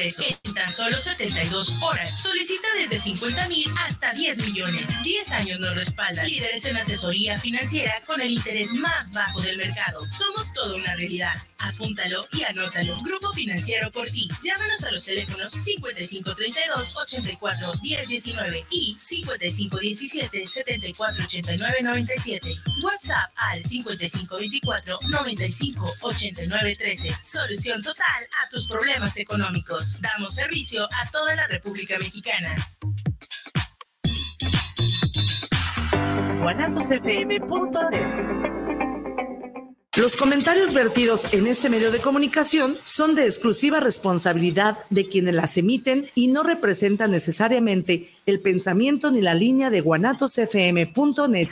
ingreso en tan solo 72 horas. Solicita desde 50 mil hasta 10 millones. 10 años nos respaldan. Líderes en asesoría financiera con el interés más bajo del mercado. Somos toda una realidad. Apúntalo y anótalo. Grupo Financiero por ti. Llámanos a los teléfonos 5532 84 1019 y 5517 74 89 97. WhatsApp al 5524 95 89 13. Solución total a tus problemas económicos. Damos servicio a toda la República Mexicana. los comentarios vertidos en este medio de comunicación son de exclusiva responsabilidad de quienes las emiten y no representan necesariamente el pensamiento ni la línea de guanatosfm.net.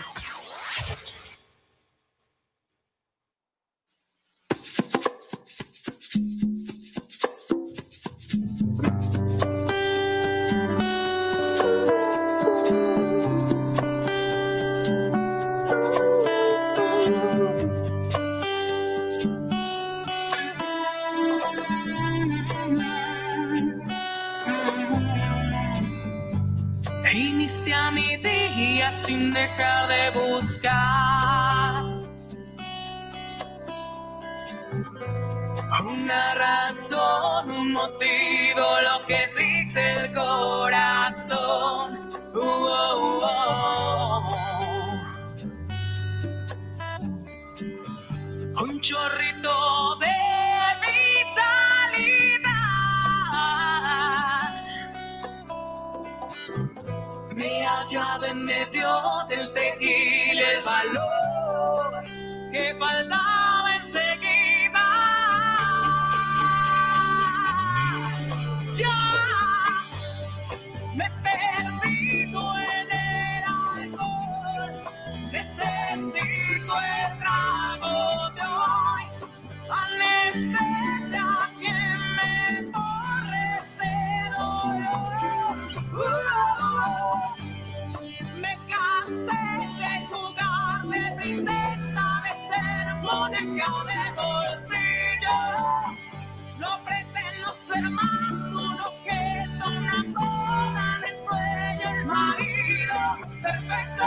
dejar de buscar una razón, un motivo, lo que dice el corazón. Uh, oh, uh, oh. Un chorrito de llave me dio del tequil el valor que faltaba enseguida. Ya me perdido en el alcohol, necesito el trago de hoy al de bolsillo lo ofrecen los hermanos, unos que son acodan el sueño, el marido perfecto.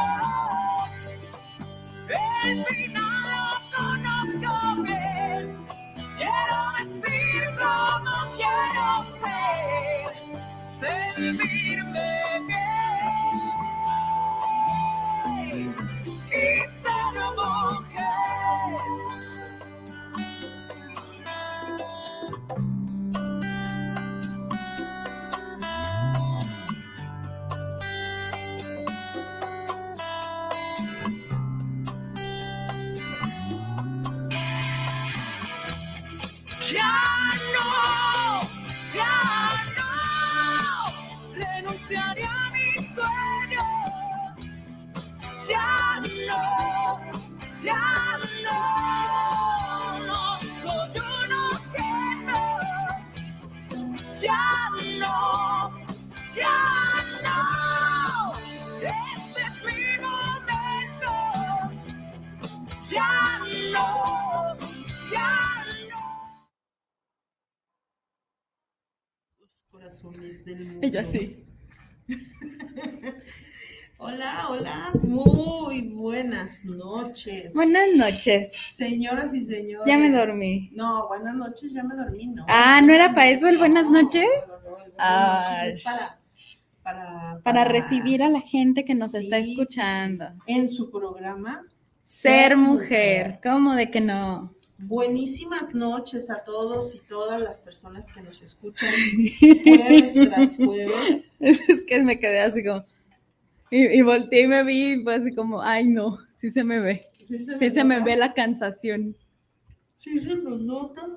El final lo conozco bien, quiero decir como quiero ser, servirme. Y yo así. hola, hola, muy buenas noches. Buenas noches. Señoras y señores. Ya me dormí. No, buenas noches, ya me dormí, ¿no? Ah, ¿no era para eso el buenas noches? ah, para, para, recibir a la gente que nos está escuchando. En su programa. Ser, mujer. ¿Cómo de que no? Buenísimas noches a todos y todas las personas que nos escuchan jueves tras jueves. Es que me quedé así como. Y, volteé y me vi y fue así como, ay no, sí se me ve. Sí se, me, ve la cansación. Sí se nos nota.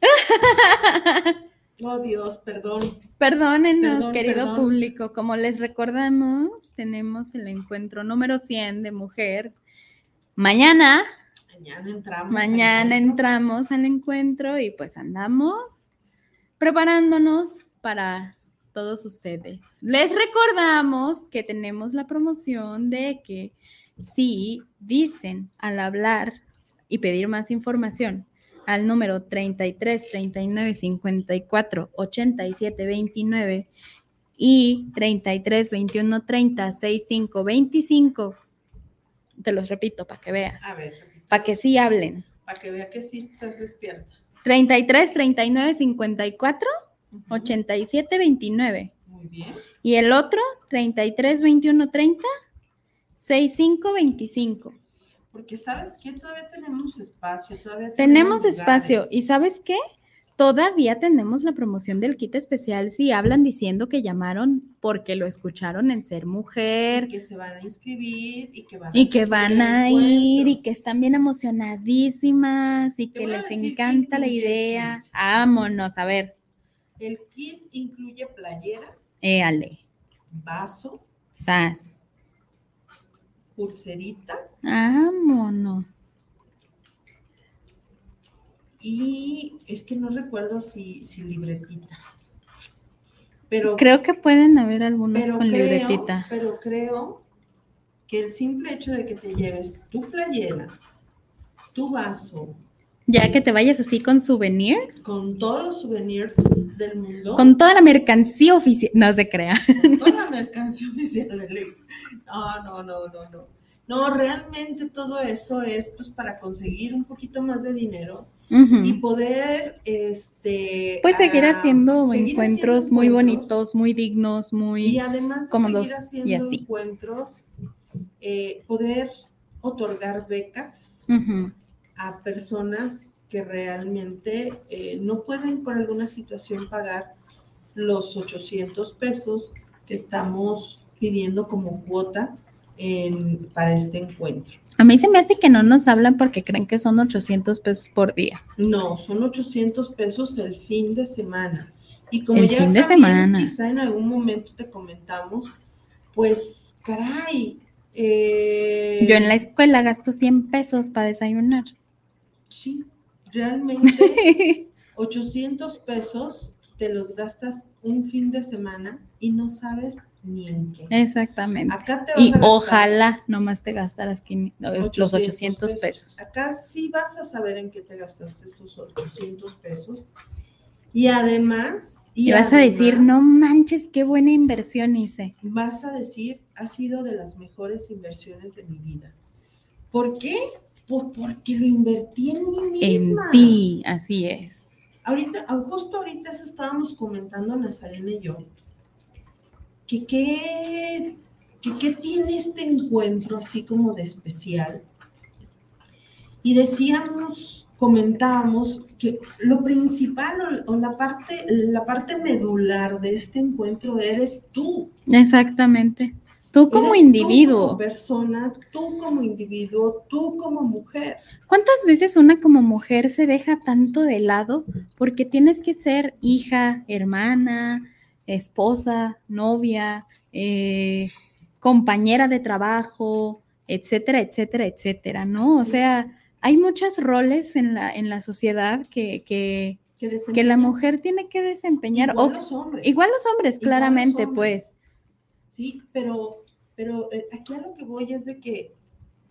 oh Dios, perdón. Perdónenos, querido público. Como les recordamos, tenemos el encuentro número 100 de mujer. Mañana Mañana entramos. Mañana entramos al encuentro y pues andamos preparándonos para todos ustedes. Les recordamos que tenemos la promoción de que si dicen al hablar y pedir más información al número 33 39 54 87 29 y 33 21 30 65 25. Te los repito para que veas, A ver, para que sí hablen. para que vea que sí estás despierta. 33 39 54 Ujú. 87 29 Muy bien. y el otro 33 21 30 65 25. Porque sabes que todavía tenemos espacio, todavía Tenemos lugares. espacio y ¿sabes qué? Todavía tenemos la promoción del kit especial si hablan diciendo que llamaron porque lo escucharon en Ser Y Mujer que se van a inscribir y que van a y que van a ir y que están bien emocionadísimas y Te que les encanta la idea. Vámonos, a ver, El kit incluye playera, éale, vaso, sas, pulserita. Vámonos. Y es que no recuerdo si, si libretita. Pero Creo que pueden haber algunos pero con creo, libretita. Pero creo que el simple hecho de que te lleves tu playera, tu vaso, Ya que te vayas así con souvenirs, con todos los souvenirs del mundo, con toda la mercancía oficial, no se crea. con toda la mercancía oficial del No, no, no, no, no. No, realmente todo eso es pues para conseguir un poquito más de dinero y poder este Pues seguir ah, haciendo seguir encuentros haciendo muy encuentros. bonitos, muy dignos, Y muy... además de cómodos seguir y haciendo así. encuentros, eh, poder otorgar becas a personas que realmente eh, no pueden por alguna situación pagar los 800 pesos que estamos pidiendo como cuota en- para este encuentro. A mí se me hace que no nos hablan porque creen que son 800 pesos por día. No, son 800 pesos el fin de semana. Y como El ya fin de también semana. quizá en algún momento te comentamos, pues caray. eh, Yo en la escuela gasto 100 pesos para desayunar. Sí, realmente 800 pesos te los gastas un fin de semana y no sabes ni en qué. Exactamente. Acá te vas Y a ojalá nomás te gastaras 500 los 800 pesos. Acá sí vas a saber en qué te gastaste esos 800 pesos. Y además... Y vas a decir, no manches, qué buena inversión hice. Vas a decir, ha sido de las mejores inversiones de mi vida. ¿Por qué? Pues porque lo invertí en mí En misma. ti, así es. Ahorita, ah, justo ahorita eso estábamos comentando Nazarena y yo, qué, que qué tiene este encuentro así como de especial. Y decíamos, comentábamos que lo principal o, o la, parte, la parte medular de este encuentro eres tú. Exactamente. Tú como Eres individuo. Tú como persona, tú como individuo, tú como mujer. ¿Cuántas veces una como mujer se deja tanto de lado porque tienes que ser hija, hermana, esposa, novia, eh, compañera de trabajo, etcétera, etcétera, etcétera, ¿no? O Sí. sea, hay muchos roles en la, en la sociedad que, que, Que, que la mujer tiene que desempeñar. igual o- los hombres. igual los hombres, Igual los claramente, hombres. pues. Sí, pero, pero eh, aquí a lo que voy es de que...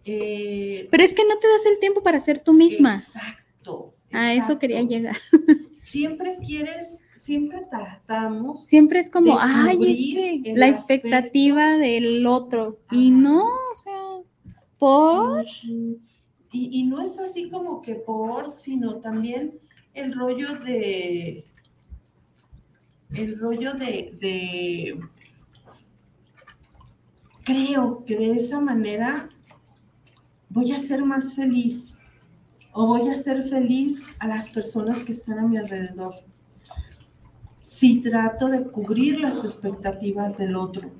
eh, Pero es que no te das el tiempo para ser tú misma. Exacto. A eso quería llegar. Siempre quieres, siempre tratamos. Siempre es como, ay, es que la expectativa del otro. Y no, o sea, por. Y, y no es así como que por, sino también el rollo de. El rollo de, de. Creo que de esa manera voy a ser más feliz. O voy a ser feliz a las personas que están a mi alrededor. Si trato de cubrir las expectativas del otro.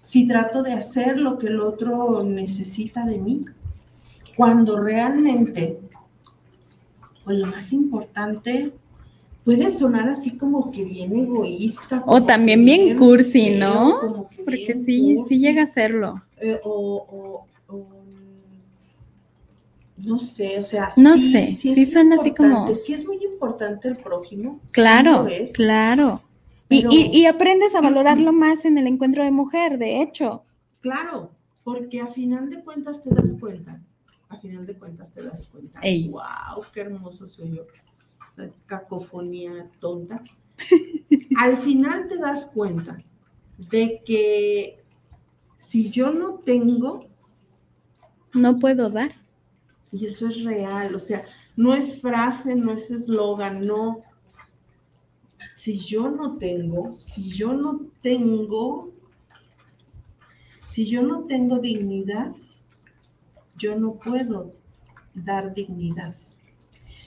Si trato de hacer lo que el otro necesita de mí cuando realmente, pues lo más importante puede sonar así como que bien egoísta. O también bien cursi, ¿no? Porque sí, sí cursi, llega a serlo. eh, o, o- o, no sé, o sea, No sí, sé, sí suena así como- Sí es muy importante el prójimo. Claro, claro. Y, pero- y- y aprendes a valorarlo más en el encuentro de mujer, de hecho. Claro, porque a final de cuentas te das cuenta a final de cuentas te das cuenta. Ey. ¡Wow! ¡Qué hermoso soy yo! Esa cacofonía tonta. Al final te das cuenta de que si yo no tengo, No puedo dar. Y eso es real, o sea, no es frase, no es eslogan, no. Si yo no tengo, si yo no tengo, si yo no tengo dignidad, yo no puedo dar dignidad.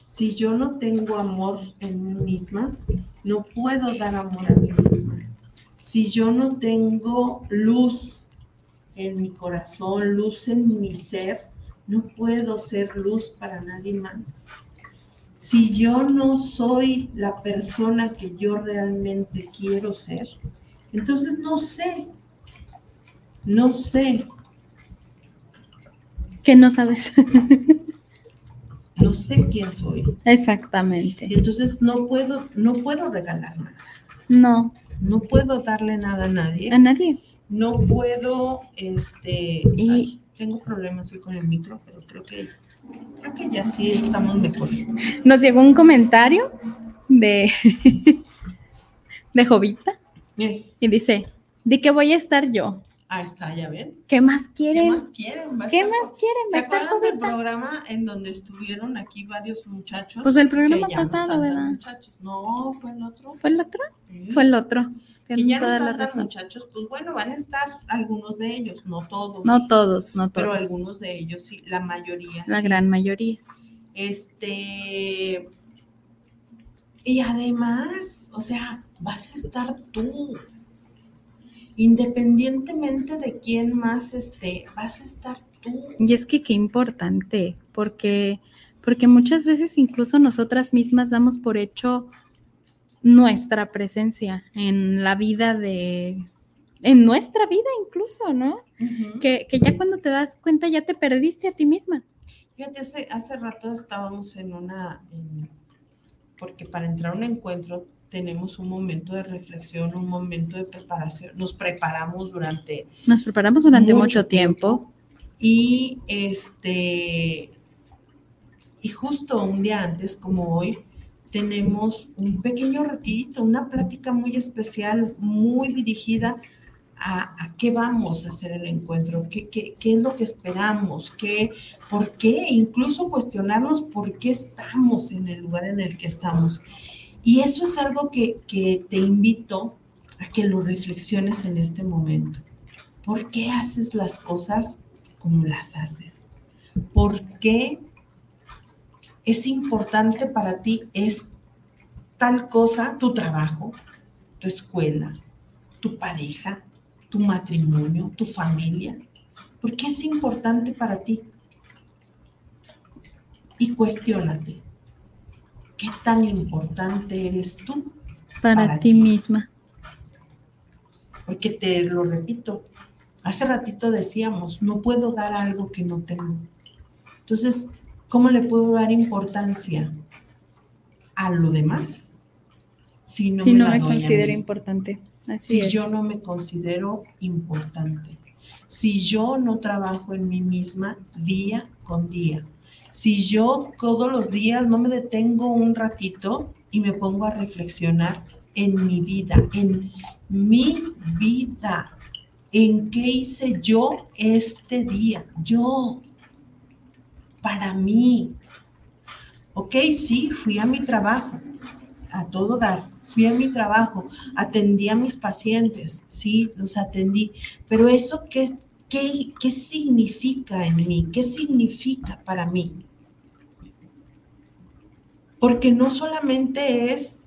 Si yo no tengo amor en mí misma, no puedo dar amor a mí misma. Si yo no tengo luz en mi corazón, luz en mi ser, no puedo ser luz para nadie más. Si yo no soy la persona que yo realmente quiero ser, entonces no sé, no sé, Que no sabes. no sé quién soy. Exactamente. Y entonces no puedo, no puedo regalar nada, No, no puedo darle nada a nadie, a nadie. no puedo, este, Y- ay, tengo problemas hoy con el micro, pero creo que, creo que ya sí estamos mejor. Nos llegó un comentario de, de Jovita y dice, ¿de qué voy a estar yo? Ahí está, ya ven. ¿Qué más ¿Qué quieren? más quieren? Va ¿Qué estar más quieren? ¿Se ¿Va a estar acuerdan del programa en donde estuvieron aquí varios muchachos? Pues el programa no pasado, tan ¿verdad? muchachos. No, fue el otro. ¿Fue el otro? Sí. Fue el otro. Tienen ya no están tan muchachos, pues bueno, van a estar algunos de ellos, no todos. No todos, no todos. Pero algunos de ellos sí, la mayoría. La sí. gran mayoría. Este. Y además, o sea, vas a estar tú. Independientemente de quién más esté, vas a estar tú. Y es que qué importante, porque, porque muchas veces incluso nosotras mismas damos por hecho nuestra presencia en la vida de, en nuestra vida incluso, ¿no? Que, que ya cuando te das cuenta ya te perdiste a ti misma. Fíjate, hace, hace rato estábamos en una, en- porque para entrar a un encuentro tenemos un momento de reflexión, un momento de preparación, nos preparamos durante Nos preparamos durante mucho, Mucho tiempo. y este, y justo un día antes, como hoy, tenemos un pequeño ratito, una plática muy especial, muy dirigida a, a qué vamos a hacer el encuentro, qué, qué, qué es lo que esperamos, qué, por qué, incluso cuestionarnos por qué estamos en el lugar en el que estamos. Y eso es algo que, que te invito a que lo reflexiones en este momento. ¿Por qué haces las cosas como las haces? ¿Por qué es importante para ti es tal cosa, tu trabajo, tu escuela, tu pareja, tu matrimonio, tu familia? ¿Por qué es importante para ti? Y cuestiónate, ¿qué tan importante eres tú? Para, Para ti ti. misma. Porque te lo repito, hace ratito decíamos, no puedo dar algo que no tengo. Entonces, ¿cómo le puedo dar importancia a lo demás si no si me no la me doy a considero mí? importante. Así si es. yo no me considero importante, si yo no trabajo en mí misma día con día, si yo todos los días no me detengo un ratito y me pongo a reflexionar en mi vida, en mi vida, en qué hice yo este día, yo, para mí. Ok, sí, fui a mi trabajo, a todo dar. Fui a mi trabajo, atendí a mis pacientes, sí, los atendí, pero eso qué, qué, qué significa en mí, qué significa para mí. Porque no solamente es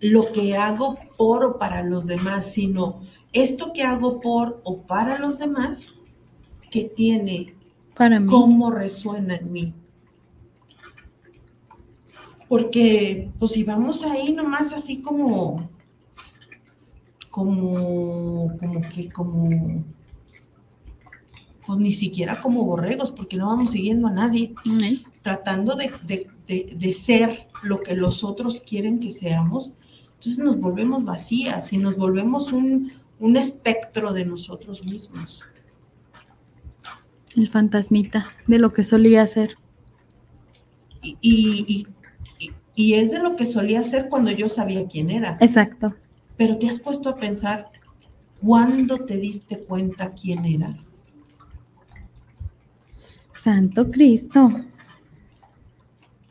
lo que hago por o para los demás, sino esto que hago por o para los demás, que tiene Para mí. cómo resuena en mí. Porque, pues si vamos ahí nomás así como, como, como que, como, pues ni siquiera como borregos, porque no vamos siguiendo a nadie, tratando de, de- de- de ser lo que los otros quieren que seamos, entonces nos volvemos vacías y nos volvemos un, un espectro de nosotros mismos. El fantasmita de lo que solía hacer. Y, y, y, y es de lo que solía hacer cuando yo sabía quién era. Exacto. Pero te has puesto a pensar, ¿cuándo te diste cuenta quién eras? Santo Cristo.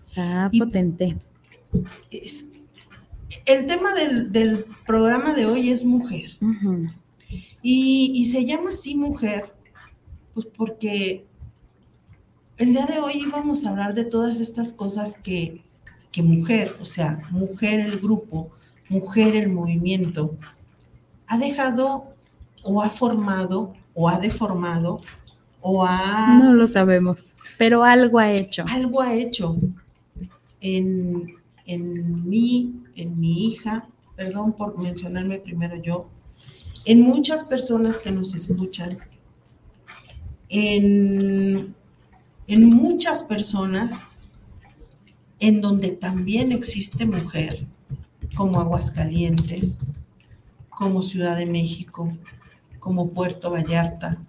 Está Y- potente. Es- el tema del, del programa de hoy es mujer. Y, y se llama así mujer, pues porque el día de hoy íbamos a hablar de todas estas cosas que, que mujer, o sea, mujer el grupo, mujer el movimiento, ha dejado o ha formado o ha deformado o ha... No lo sabemos, pero algo ha hecho. algo ha hecho en, en mí, en mi hija, perdón por mencionarme primero yo, en muchas personas que nos escuchan, en, en muchas personas en donde también existe mujer, como Aguascalientes, como Ciudad de México, como Puerto Vallarta,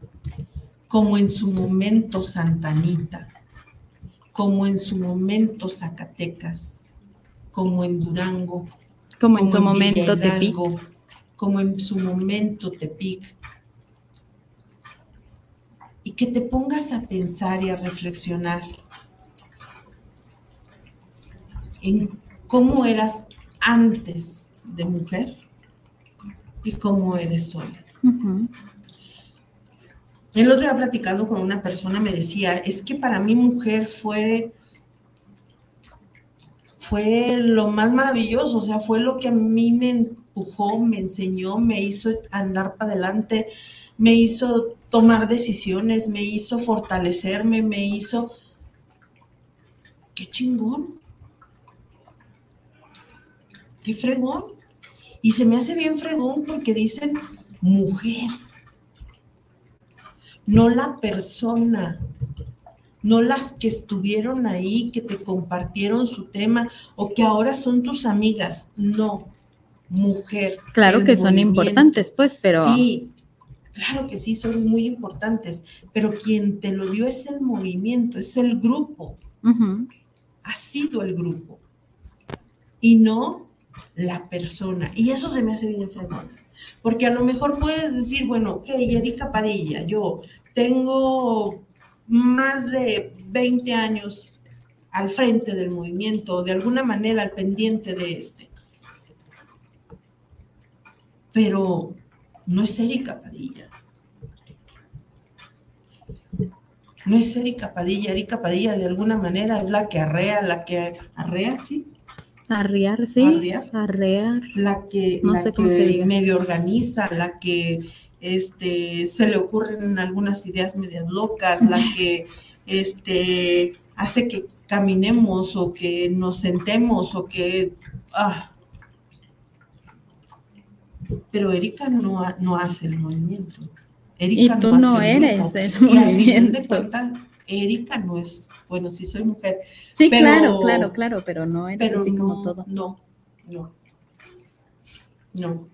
como en su momento Santa Anita como en su momento Zacatecas, como en Durango, Como en su momento Tepic. Hidalgo, como en su momento Tepic. Y que te pongas a pensar y a reflexionar en cómo eras antes de mujer y cómo eres hoy. El otro día platicando con una persona me decía, es que para mí mujer fue, fue lo más maravilloso, o sea, fue lo que a mí me empujó, me enseñó, me hizo andar para adelante, me hizo tomar decisiones, me hizo fortalecerme, me hizo... ¡Qué chingón! ¡Qué fregón! Y se me hace bien fregón porque dicen mujer no la persona, no las que estuvieron ahí, que te compartieron su tema o que ahora son tus amigas, no, mujer. Claro que son importantes, pues, pero Sí, claro que sí, son muy importantes, pero quien te lo dio es el movimiento, es el grupo, ha sido el grupo y no la persona. Y eso se me hace bien fregón. Porque a lo mejor puedes decir, bueno, ok, Erika Padilla, yo tengo más de 20 años al frente del movimiento, de alguna manera al pendiente de este. Pero no es Erika Padilla. No es Erika Padilla. Erika Padilla de alguna manera es la que arrea, la que arrea, sí, arriar, sí, Arriar. arrear. la que, No la que medio organiza, la que este, se le ocurren algunas ideas medias locas, la que este, hace que caminemos o que nos sentemos o que... ah. Pero Erika no, no hace el movimiento. Y Erika tú hace no eres grupo. el Y al final de movimiento. cuentas, Erika no es, bueno, sí soy mujer, Sí, pero- claro, claro, claro, pero no eres pero así como todo. no, no, no.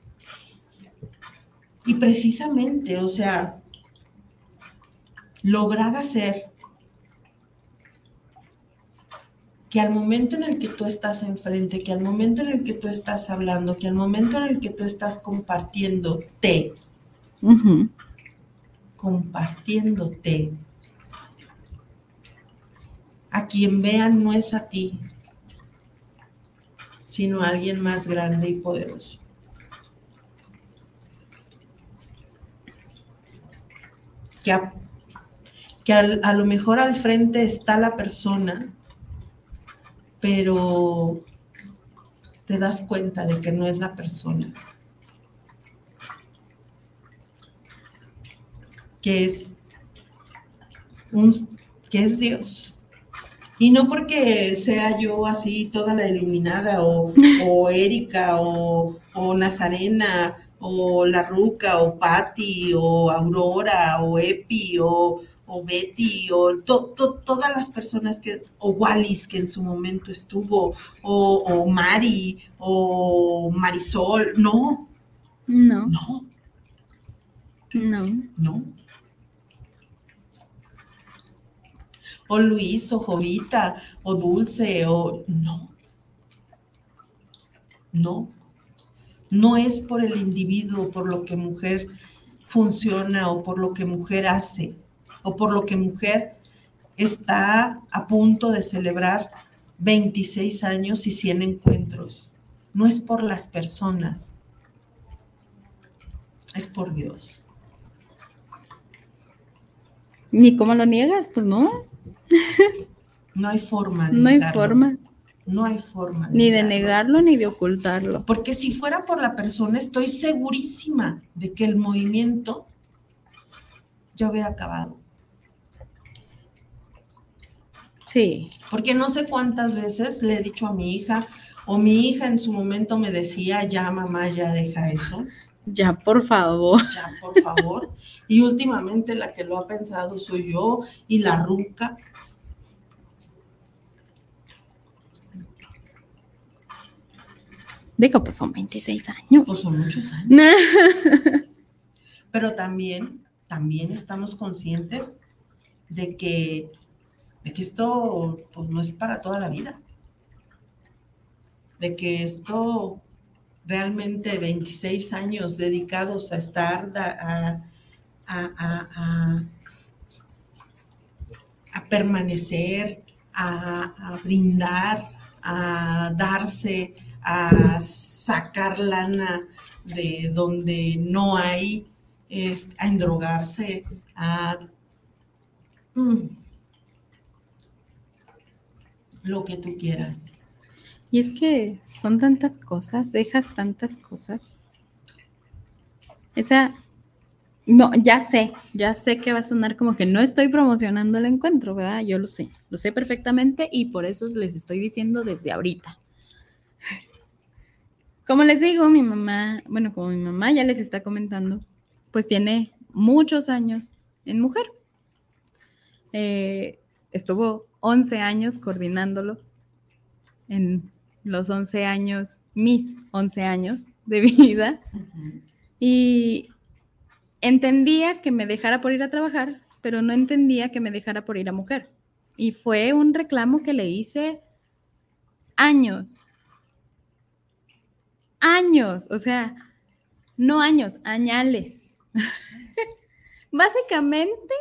Y precisamente, o sea, lograr hacer que al momento en el que tú estás enfrente, que al momento en el que tú estás hablando, que al momento en el que tú estás compartiéndote, Ujú, compartiéndote, a quien vean no es a ti, sino a alguien más grande y poderoso. Que a, que a lo mejor al frente está la persona, pero te das cuenta de que no es la persona, que es un, que es Dios. Y no porque sea yo así toda la iluminada o, o Erika o, o Nazarena o La Ruca o Patti o Aurora o Epi o, o Betty o to- to- todas las personas que, o Wallis que en su momento estuvo o, o Mari o Marisol. No, No, no, no. no. o Luis, o Jovita, o Dulce, o no. No. No es por el individuo, por lo que mujer funciona o por lo que mujer hace o por lo que mujer está a punto de celebrar 26 años y 100 encuentros. No es por las personas, es por Dios. Ni cómo lo niegas, pues no. No hay forma. De no hay forma. No hay forma. ni de negarlo ni de ocultarlo. Porque si fuera por la persona, estoy segurísima de que el movimiento ya hubiera acabado. Sí. Porque no sé cuántas veces le he dicho a mi hija, o mi hija en su momento me decía, ya mamá, ya deja eso. Ya, por favor. Ya, por favor. y últimamente la que lo ha pensado soy yo y la ruca. Digo, pues son 26 años. Pues son muchos años. Pero también, también estamos conscientes de que, de que esto pues, no es para toda la vida. De que esto realmente 26 años dedicados a estar, a, a, a permanecer, a, brindar, a darse, a sacar lana de donde no hay, a endrogarse, a mm, lo que tú quieras. Y es que son tantas cosas, dejas tantas cosas. Esa, no, ya sé, ya sé que va a sonar como que no estoy promocionando el encuentro, ¿verdad? Yo lo sé, lo sé perfectamente y por eso les estoy diciendo desde ahorita. Como les digo, mi mamá, bueno, como mi mamá ya les está comentando, pues tiene muchos años en mujer. Eh, estuvo 11 años coordinándolo en los 11 años, mis 11 años de vida. Y entendía que me dejara por ir a trabajar, pero no entendía que me dejara por ir a mujer. Y fue un reclamo que le hice años años, o sea, no años, añales. Básicamente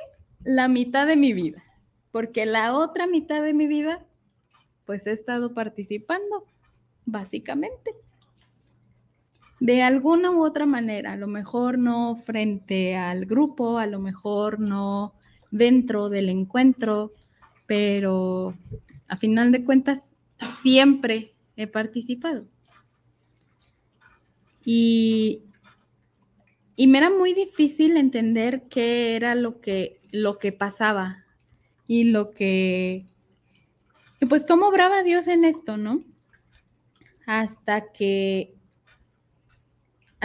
la mitad de mi vida, porque la otra mitad de mi vida, pues he estado participando, básicamente. De alguna u otra manera, a lo mejor no frente al grupo, a lo mejor no dentro del encuentro, pero a final de cuentas siempre he participado. Y, me era muy difícil entender qué era lo que, lo que pasaba y lo que, y pues cómo obraba Dios en esto, ¿no? Hasta que,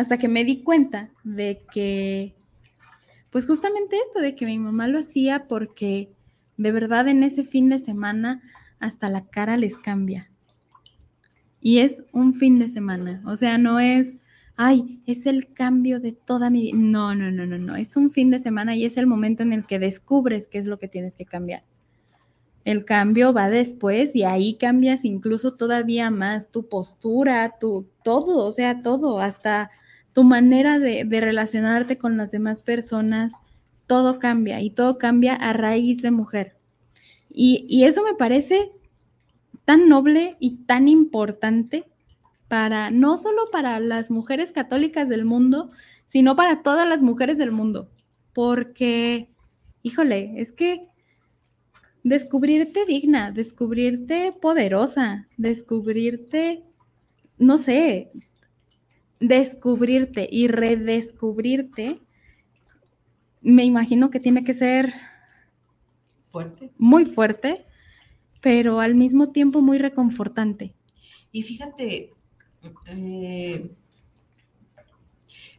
hasta que me di cuenta de que, pues justamente esto, de que mi mamá lo hacía porque de verdad en ese fin de semana hasta la cara les cambia. Y es un fin de semana, o sea, no es ay, es el cambio de toda mi vida. No, no, no, no, no. Es un fin de semana y es el momento en el que descubres qué es lo que tienes que cambiar. El cambio va después y ahí cambias incluso todavía más tu postura, tu todo, o sea, todo, hasta tu manera de, relacionarte con las demás personas, todo cambia y todo cambia a raíz de mujer. Y, y eso me parece tan noble y tan importante para no solo para las mujeres católicas del mundo, sino para todas las mujeres del mundo. Porque, híjole, es que descubrirte digna, descubrirte poderosa, descubrirte, no sé, descubrirte y redescubrirte, me imagino que tiene que ser fuerte. Muy fuerte, pero al mismo tiempo muy reconfortante. Y fíjate, eh,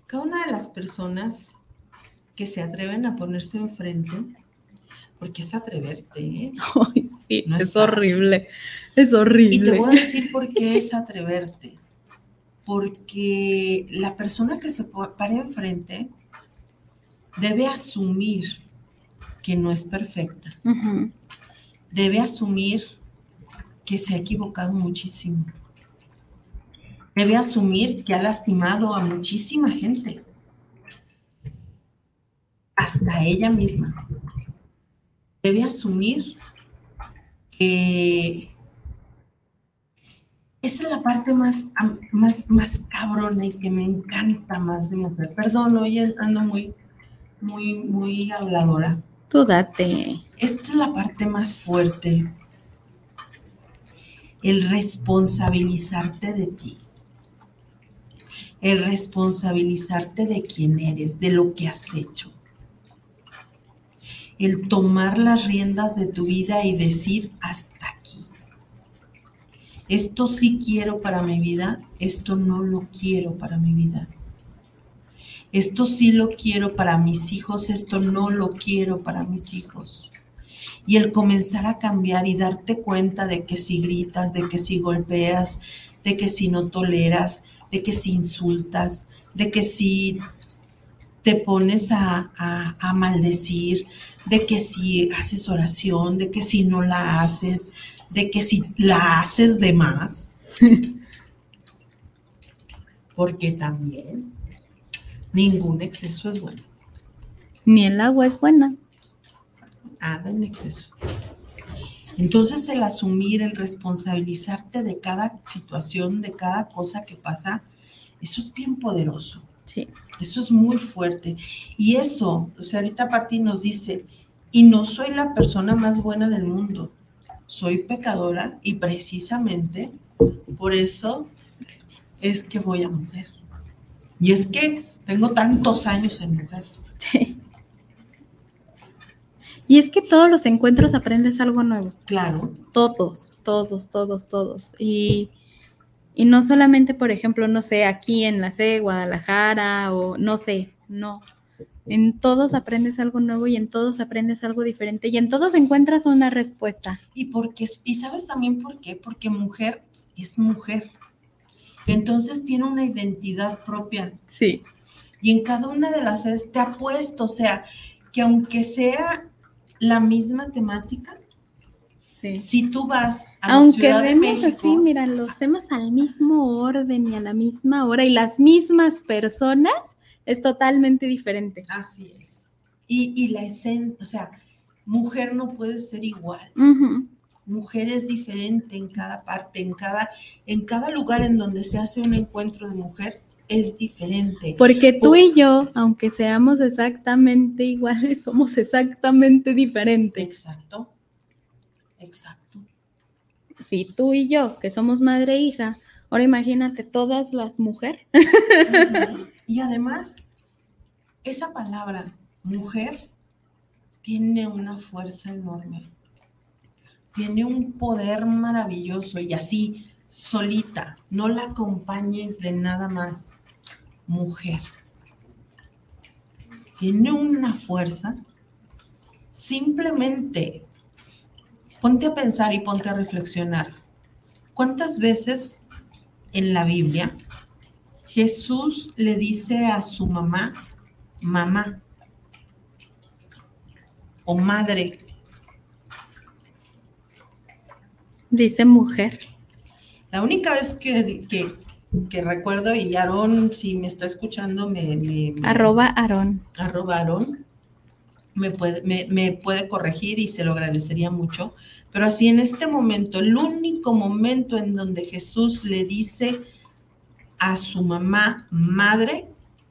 cada una de las personas que se atreven a ponerse enfrente, porque es atreverte, ¿eh? Ay, sí, es, horrible, es horrible. Y te voy a decir por qué es atreverte. Porque la persona que se pare enfrente debe asumir que no es perfecta, debe asumir que se ha equivocado muchísimo. Debe asumir que ha lastimado a muchísima gente. Hasta ella misma. Debe asumir que esa es la parte más, más, más cabrona y que me encanta más de mujer. Perdón, hoy ando muy, muy, muy habladora. Tú date. Esta es la parte más fuerte. El responsabilizarte de ti. El responsabilizarte de quién eres, de lo que has hecho. El tomar las riendas de tu vida y decir hasta aquí esto sí quiero para mi vida, esto no lo quiero para mi vida. Esto sí lo quiero para mis hijos, esto no lo quiero para mis hijos. Y el comenzar a cambiar y darte cuenta de que si gritas, de que si golpeas, de que si no toleras, de que si insultas, de que si te pones a, a, maldecir, de que si haces oración, de que si no la haces, de que si la haces de más, porque también ningún exceso es bueno. Ni el agua es buena. Nada en exceso. Entonces el asumir, el responsabilizarte de cada situación, de cada cosa que pasa, eso es bien poderoso. Sí. Eso es muy fuerte. Y eso, o sea, ahorita Pati nos dice, y no soy la persona más buena del mundo soy pecadora y precisamente por eso es que voy a mujer. Y es que tengo tantos años en mujer. Sí. Y es que todos los encuentros aprendes algo nuevo. Claro. Todos, todos, todos, todos. Y, y no solamente, por ejemplo, no sé, aquí en la C, Guadalajara o no sé, no. En todos aprendes algo nuevo y en todos aprendes algo diferente y en todos encuentras una respuesta. Y porque y sabes también por qué? Porque mujer es mujer. Entonces tiene una identidad propia. Sí. Y en cada una de las veces te ha puesto, o sea, que aunque sea la misma temática, sí. si tú vas a aunque la Ciudad de México, así, mira, los temas al mismo orden y a la misma hora y las mismas personas, es totalmente diferente. Así es. Y, la esencia, o sea, mujer no puede ser igual. Mujer es diferente en cada parte, en cada, en cada lugar en donde se hace un encuentro de mujer, es diferente. Porque tú y yo, aunque seamos exactamente iguales, somos exactamente diferentes. Exacto. Exacto. Sí, tú y yo, que somos madre e hija, ahora imagínate todas las mujeres. Y además, esa palabra, mujer, tiene una fuerza enorme. Tiene un poder maravilloso y así, solita, no la acompañes de nada más. Mujer. Tiene una fuerza. Simplemente ponte a pensar y ponte a reflexionar. ¿Cuántas veces en la Biblia Jesús le dice a su mamá, mamá o madre. Dice mujer. La única vez que, que, recuerdo, y Aarón, si me está escuchando, me... arroba Aarón. Arroba Aarón. Me puede, me, me puede corregir y se lo agradecería mucho. Pero así en este momento, el único momento en donde Jesús le dice a su mamá madre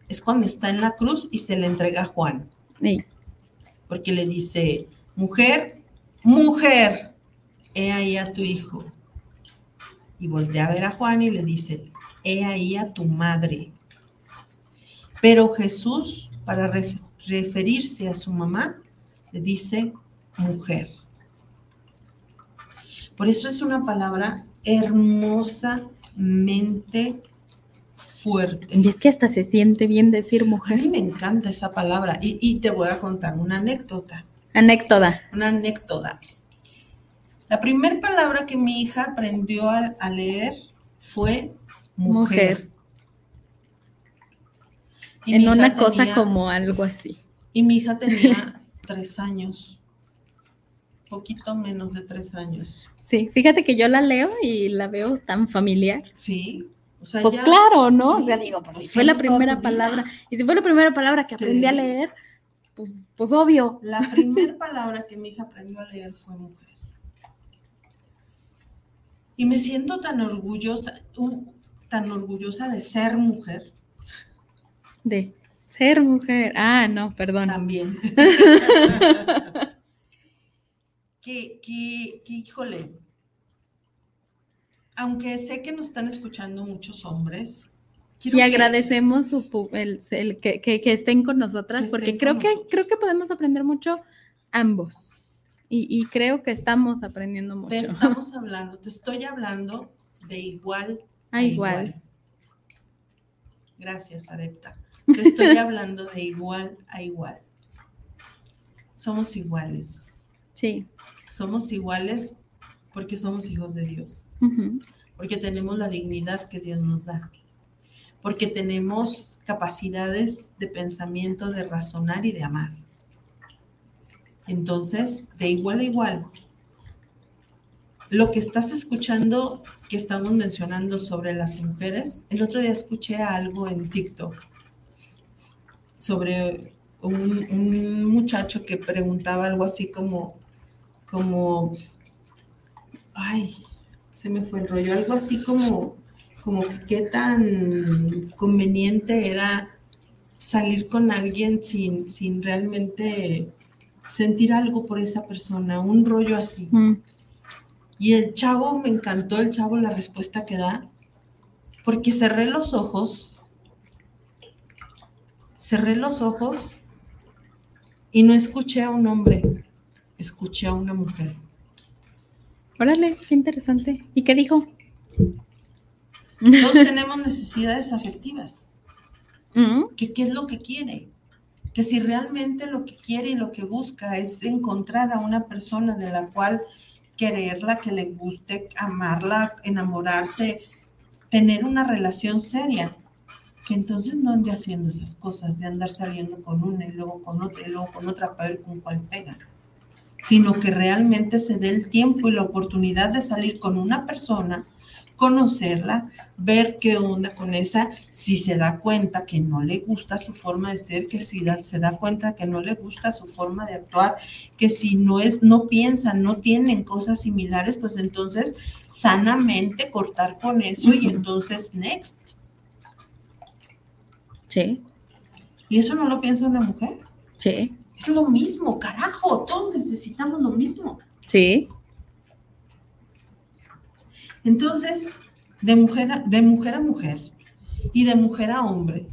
es cuando está en la cruz y se le entrega a Juan. Porque le dice, mujer, mujer, he ahí a tu hijo. Y voltea a ver a Juan y le dice, he ahí a tu madre. Pero Jesús, para referirse a su mamá, le dice, mujer. Por eso es una palabra hermosamente fuerte. Y es que hasta se siente bien decir mujer. A mí me encanta esa palabra y, te voy a contar una anécdota. Anécdota. Una anécdota. La primera palabra que mi hija aprendió a, leer fue mujer. En una cosa como algo así. Y mi hija tenía tres años. poquito menos de tres años. Sí, fíjate que yo la leo y la veo tan familiar. Sí. O sea, Pues ya- claro, ¿no? sí, o sea, digo, pues si fue la primera palabra, y si fue la primera palabra que aprendí a leer, pues, pues obvio. La primera palabra que mi hija aprendió a leer fue mujer. Y me siento tan orgullosa, tan orgullosa de ser mujer De ser mujer. Ah, no, perdón. también. que, que, que, híjole, aunque sé que nos están escuchando muchos hombres, Y que- agradecemos su pu- el, el que, que- que estén con nosotras, Que porque creo que, nosotros. creo que podemos aprender mucho ambos. Y, y creo que estamos aprendiendo mucho. te estamos hablando, te estoy hablando de igual Ah, a igual. Gracias, Arepta. Te estoy hablando de igual a igual. Somos iguales. Sí. Somos iguales porque somos hijos de Dios, Porque tenemos la dignidad que Dios nos da, porque tenemos capacidades de pensamiento, de razonar y de amar. Entonces, de igual a igual, lo que estás escuchando que estamos mencionando sobre las mujeres, el otro día escuché algo en TikTok sobre un, un muchacho que preguntaba algo así como, como, ay, se me fue el rollo, algo así como, como que qué tan conveniente era salir con alguien sin, sin realmente sentir algo por esa persona, un rollo así. Mm. Y el chavo, me encantó el chavo la respuesta que da, porque cerré los ojos, cerré los ojos y no escuché a un hombre, escuché a una mujer. Órale, qué interesante. ¿Y qué dijo? Todos tenemos necesidades afectivas. Mm, que qué es lo que quiere, que si realmente lo que quiere y lo que busca es encontrar a una persona de la cual quererla, que le guste, amarla, enamorarse, tener una relación seria, que entonces no ande haciendo esas cosas de andar saliendo con una y luego con otra y luego con otra para ver con cuál pega, sino que realmente se dé el tiempo y la oportunidad de salir con una persona conocerla, ver qué onda con esa, si se da cuenta que no le gusta su forma de ser, que si da- se da cuenta que no le gusta su forma de actuar, que si no es, no piensan, no tienen cosas similares, pues entonces sanamente cortar con eso y entonces next. Sí, Y eso no lo piensa una mujer. sí, Es lo mismo, carajo, todos necesitamos lo mismo. sí. Entonces, de mujer a, de mujer a mujer y de mujer a hombre,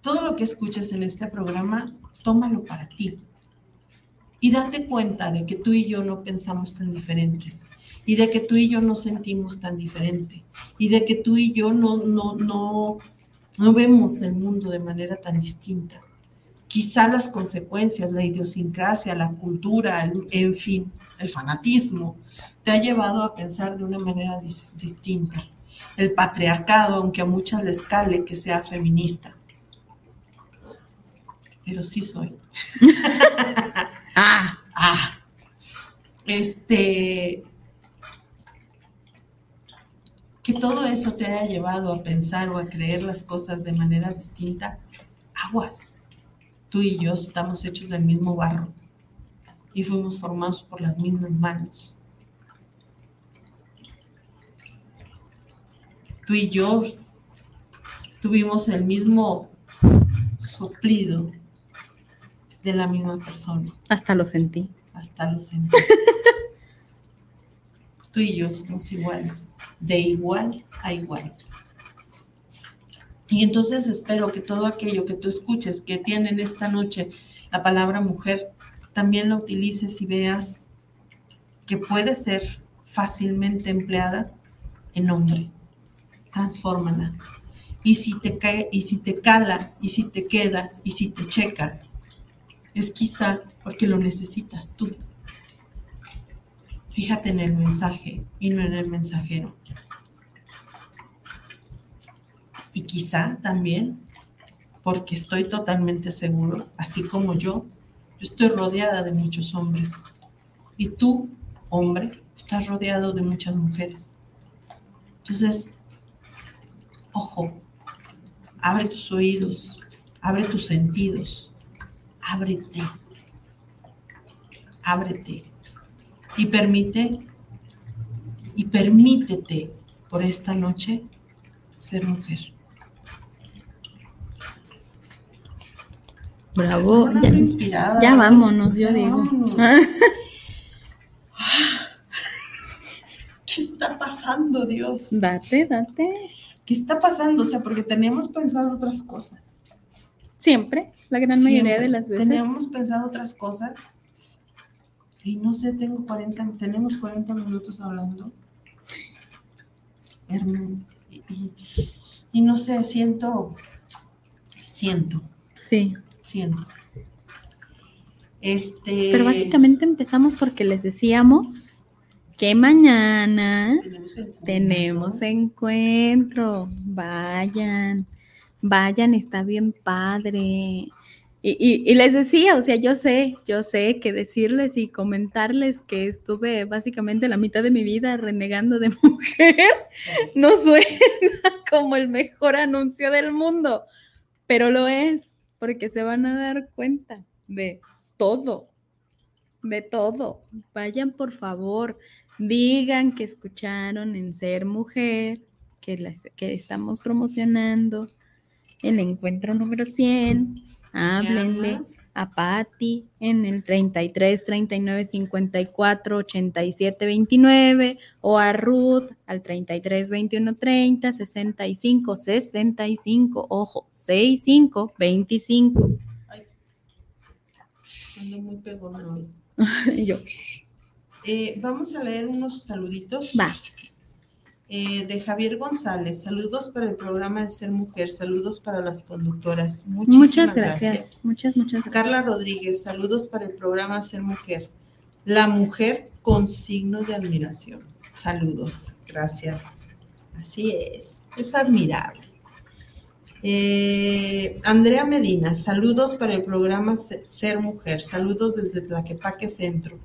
todo lo que escuches en este programa, tómalo para ti. Y date cuenta de que tú y yo no pensamos tan diferentes. Y de que tú y yo no sentimos tan diferente. Y de que tú y yo no, no, no, no vemos el mundo de manera tan distinta. Quizá las consecuencias, la idiosincrasia, la cultura, el- en fin, el fanatismo, te ha llevado a pensar de una manera dis- distinta. El patriarcado, aunque a muchas les cale que sea feminista. Pero sí soy. Ah, Ah, este, que todo eso te haya llevado a pensar o a creer las cosas de manera distinta, aguas. Tú y yo estamos hechos del mismo barro y fuimos formados por las mismas manos. Tú y yo tuvimos el mismo soplido de la misma persona hasta lo sentí. hasta los sentí. Tú y yo somos iguales, de igual a igual. Y entonces espero que todo aquello que tú escuches que tienen esta noche la palabra mujer, también la utilices y veas que puede ser fácilmente empleada en hombre. Transfórmala. Y si te cae, y si te cala, y si te queda, y si te checa, es quizá porque lo necesitas tú. Fíjate en el mensaje y no en el mensajero. Y quizá también porque estoy totalmente seguro, así como yo, Yo estoy rodeada de muchos hombres. Y tú, hombre, estás rodeado de muchas mujeres. Entonces, ojo, abre tus oídos, abre tus sentidos, ábrete, ábrete y permite y permítete por esta noche ser mujer. Bravo, ya, inspirada. ya vámonos, yo Ya digo. vámonos. ¿Qué está pasando, Dios? date, date. ¿Qué está pasando? O sea, porque teníamos pensado otras cosas. Siempre, la gran mayoría de las veces. Teníamos pensado otras cosas. Y no sé, tengo 40, tenemos 40 minutos hablando. Y- y no sé, siento, siento, Sí, siento. Este. pero básicamente empezamos porque les decíamos que mañana tenemos, encuentro. tenemos encuentro. Vayan, vayan, está bien padre. Y, y- y les decía, o sea, yo sé, yo sé que decirles y comentarles que estuve básicamente la mitad de mi vida renegando de mujer Sí. no suena como el mejor anuncio del mundo, pero lo es, porque se van a dar cuenta de todo, de todo. Vayan por favor, digan que escucharon en Ser Mujer, que, las- que estamos promocionando el encuentro número 100, háblenle. A Patti en el 33 39 54 87 29 o a Ruth al 33 21 30 65 65, ojo, 65 25. Ando muy pegona hoy. Yo, Eh, vamos a leer unos saluditos. va, Eh, de Javier González, saludos para el programa de Ser Mujer, saludos para las conductoras. Muchísimas muchas gracias. Muchas, muchas gracias. Carla Rodríguez, saludos para el programa Ser Mujer. La mujer con signo de admiración. Saludos, gracias. Así es, es admirable. Eh, Andrea Medina, saludos para el programa Se- Ser Mujer, saludos desde Tlaquepaque Centro.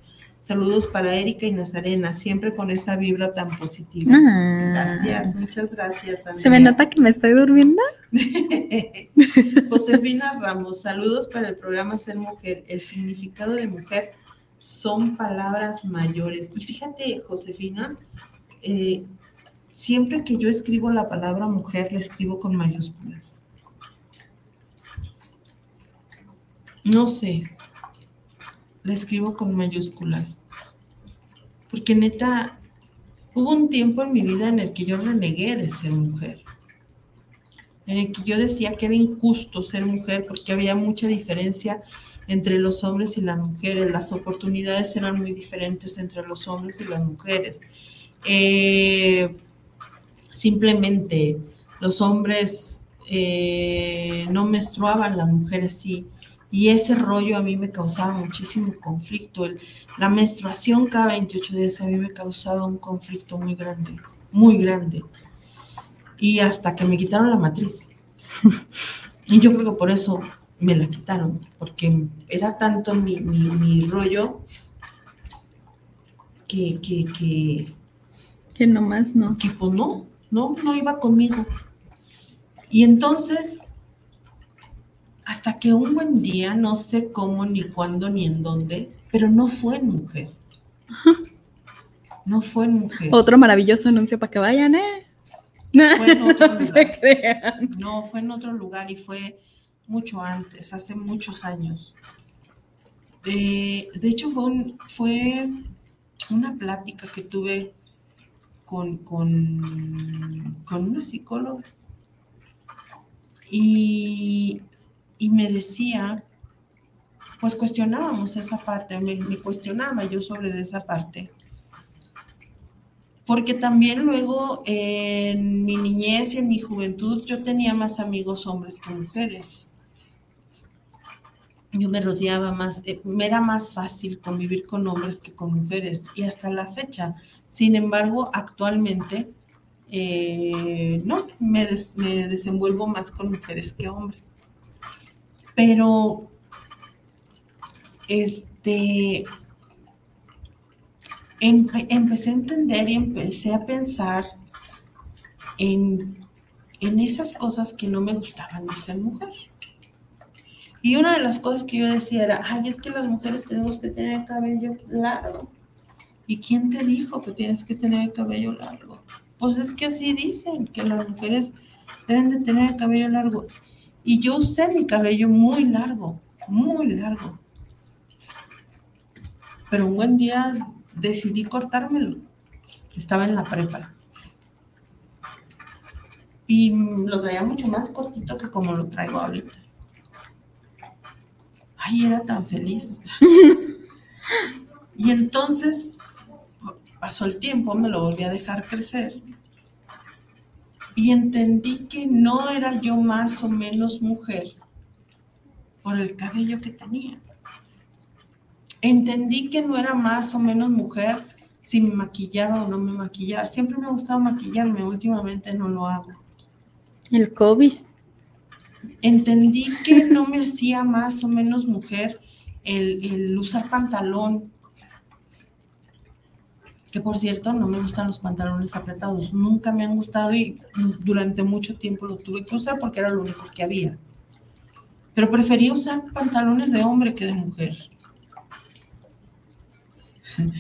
Saludos para Erika y Nazarena, siempre con esa vibra tan positiva. Ah, Gracias, muchas gracias. Andrea. ¿Se me nota que me estoy durmiendo? Josefina Ramos, saludos para el programa Ser Mujer. El significado de mujer son palabras mayores. Y fíjate, Josefina, eh, siempre que yo escribo la palabra mujer, la escribo con mayúsculas. No sé, la escribo con mayúsculas. Porque neta, hubo un tiempo en mi vida en el que yo renegué de ser mujer en el que yo decía que era injusto ser mujer porque había mucha diferencia entre los hombres y las mujeres, las oportunidades eran muy diferentes entre los hombres y las mujeres. Eh, simplemente los hombres eh, no menstruaban, las mujeres sí. Y ese rollo a mí me causaba muchísimo conflicto. El- la menstruación cada 28 días a mí me causaba un conflicto muy grande, muy grande y hasta que me quitaron la matriz. Y yo creo que por eso me la quitaron, porque era tanto mi, mi- mi rollo que, que, que, Que nomás no. que pues no, no, no iba conmigo. Y entonces, hasta que un buen día, no sé cómo, ni cuándo, ni en dónde, pero no fue en mujer. No fue en mujer. Otro maravilloso anuncio para que vayan, ¿eh? Fue en otro no se crean. No, fue en otro lugar y fue mucho antes, hace muchos años. Eh, de hecho, fue, un- fue una plática que tuve con, con, con una psicóloga. Y, y me decía, pues cuestionábamos esa parte, me, cuestionaba yo sobre esa parte. Porque también luego en mi niñez y en mi juventud yo tenía más amigos hombres que mujeres. Yo me rodeaba más, eh, me era más fácil convivir con hombres que con mujeres y hasta la fecha. Sin embargo, actualmente eh, no, me desenvuelvo más con mujeres que hombres. Pero este, empecé a entender y empecé a pensar en, en esas cosas que no me gustaban de ser mujer. Y una de las cosas que yo decía era, ay, es que las mujeres tenemos que tener el cabello largo. ¿Y quién te dijo que tienes que tener el cabello largo? Pues es que así dicen, que las mujeres deben de tener el cabello largo. Y yo usé mi cabello muy largo, muy largo. Pero un buen día decidí cortármelo. Estaba en la prepa. Y lo traía mucho más cortito que como lo traigo ahorita. Ay, era tan feliz. y entonces pasó el tiempo, me lo volví a dejar crecer. Y entendí que no era yo más o menos mujer por el cabello que tenía. Entendí que no era más o menos mujer si me maquillaba o no me maquillaba. Siempre me ha gustado maquillarme, últimamente no lo hago. El COVID. Entendí que no me hacía más o menos mujer el, el usar pantalón, que por cierto no me gustan los pantalones apretados, nunca me han gustado y durante mucho tiempo lo tuve que usar porque era lo único que había. Pero prefería usar pantalones de hombre que de mujer.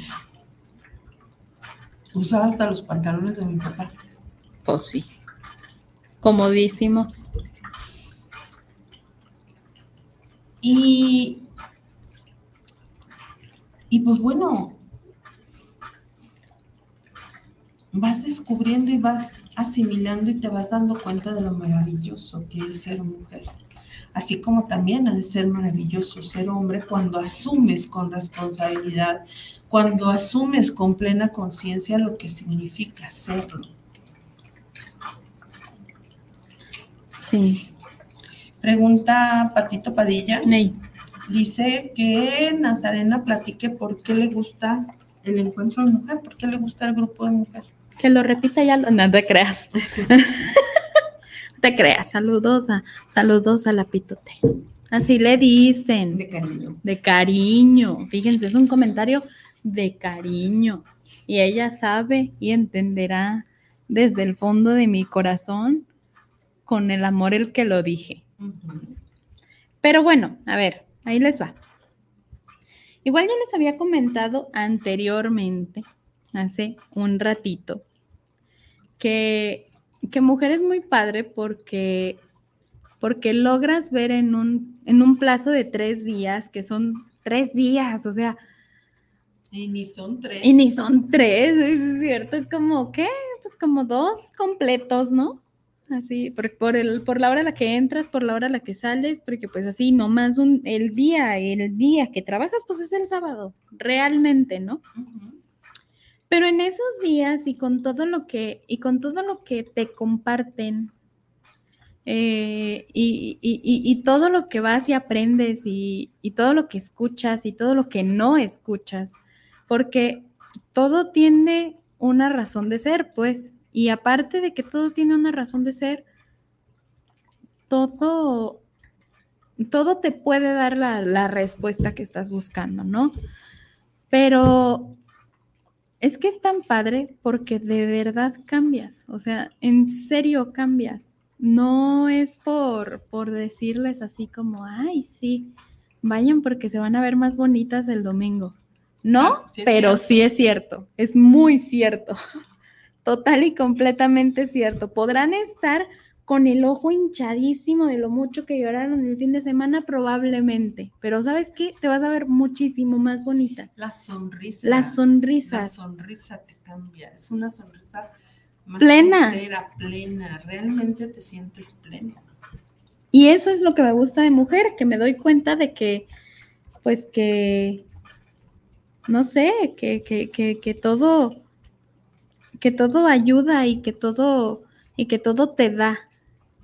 Usaba hasta los pantalones de mi papá. Pues sí. Comodísimos. Y, y pues bueno, vas descubriendo y vas asimilando y te vas dando cuenta de lo maravilloso que es ser mujer. Así como también ha de ser maravilloso ser hombre cuando asumes con responsabilidad, cuando asumes con plena conciencia lo que significa serlo. Sí. Pregunta Patito Padilla. Ney. Dice que Nazarena platique por qué le gusta el encuentro de mujer, por qué le gusta el grupo de mujer. Que lo repita ya, no te creas. te creas, saludos a, saludos a la pitote. Así le dicen. De cariño. De cariño. Fíjense, es un comentario de cariño. Y ella sabe y entenderá desde el fondo de mi corazón con el amor el que lo dije. Pero bueno, a ver, ahí les va. Igual ya les había comentado anteriormente, hace un ratito, que, que mujer es muy padre porque, porque logras ver en un, en un plazo de tres días, que son tres días, o sea. Y ni son tres. Y ni son tres, es cierto, es como, ¿qué? Pues como dos completos, ¿no? así, por, por, el, por la hora a la que entras, por la hora a la que sales, porque pues así, nomás un, el día, el día que trabajas, pues es el sábado, realmente, ¿no? Pero en esos días y con todo lo que, y con todo lo que te comparten, eh, y, y, y, todo lo que vas y aprendes y, todo lo que escuchas y todo lo que no escuchas, porque todo tiene una razón de ser, pues, y aparte de que todo tiene una razón de ser, todo, todo te puede dar la, respuesta que estás buscando, ¿no? Pero es que es tan padre porque de verdad cambias, o sea, en serio cambias. No es por, por decirles así como, ay, sí, vayan porque se van a ver más bonitas el domingo. No, pero sí es cierto, es muy cierto. Total y completamente cierto. Podrán estar con el ojo hinchadísimo de lo mucho que lloraron el fin de semana, probablemente. Pero ¿sabes qué? Te vas a ver muchísimo más bonita. La sonrisa. La sonrisa. La sonrisa te cambia. Es una sonrisa más plena. Sincera, plena. Realmente te sientes plena. Y eso es lo que me gusta de mujer, que me doy cuenta de que, pues que, no sé, que, que, que, que todo que todo ayuda y que todo, y que todo te da,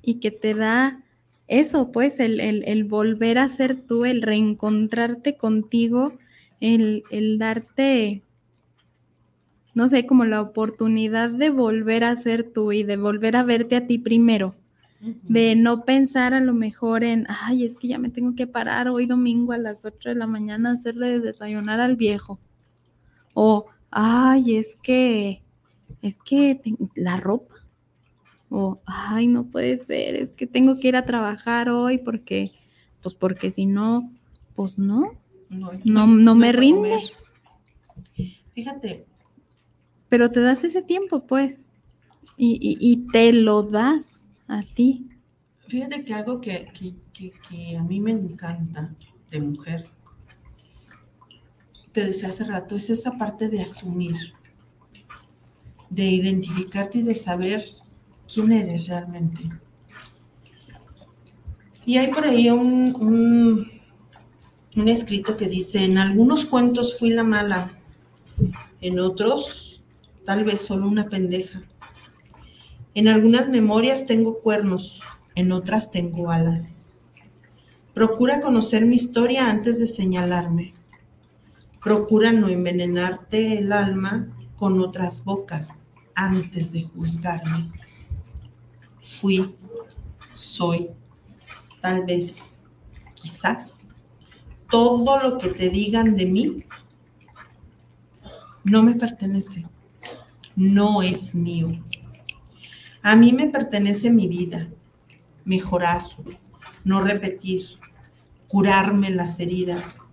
y que te da eso, pues, el, volver a ser tú, el reencontrarte contigo, el, el darte, no sé, como la oportunidad de volver a ser tú y de volver a verte a ti primero. de no pensar a lo mejor en, ay, es que ya me tengo que parar hoy domingo a las 8 de la mañana a hacerle desayunar al viejo. O, ay, es que, es que la ropa. O, ay, no puede ser, es que tengo que ir a trabajar hoy porque, pues porque si no, pues no, no, no, me rinde. Fíjate. Pero te das ese tiempo, pues, y, y te lo das a ti. Fíjate que algo que, a mí me encanta de mujer, te decía hace rato, es esa parte de asumir, de identificarte y de saber quién eres realmente. Y hay por ahí un, un, escrito que dice, en algunos cuentos fui la mala, en otros tal vez solo una pendeja. En algunas memorias tengo cuernos, en otras tengo alas. Procura conocer mi historia antes de señalarme. Procura no envenenarte el alma con otras bocas antes de juzgarme. Fui, soy, tal vez, quizás, todo lo que te digan de mí no me pertenece, no es mío. A mí me pertenece mi vida, mejorar, no repetir, curarme las heridas.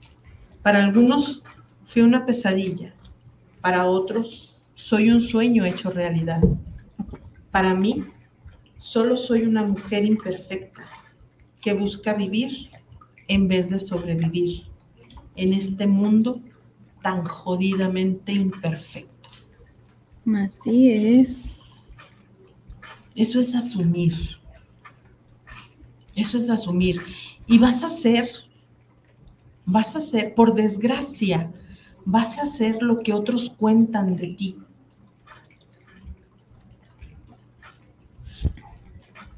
Para algunos fui una pesadilla, para otros soy un sueño hecho realidad. Para mí, solo soy una mujer imperfecta que busca vivir en vez de sobrevivir en este mundo tan jodidamente imperfecto. Así es. Eso es asumir. Eso es asumir. Y vas a hacer, vas a hacer, por desgracia, vas a hacer lo que otros cuentan de ti.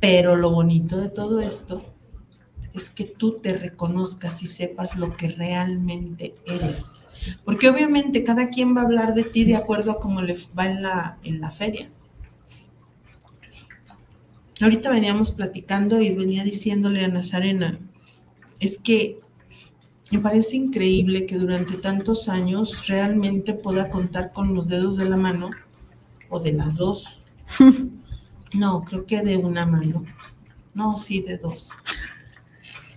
Pero lo bonito de todo esto es que tú te reconozcas y sepas lo que realmente eres. Porque obviamente cada quien va a hablar de ti de acuerdo a cómo les va en la, en la feria. Ahorita veníamos platicando y venía diciéndole a Nazarena, es que me parece increíble que durante tantos años realmente pueda contar con los dedos de la mano o de las dos. No, creo que de una mano. No, sí, de dos.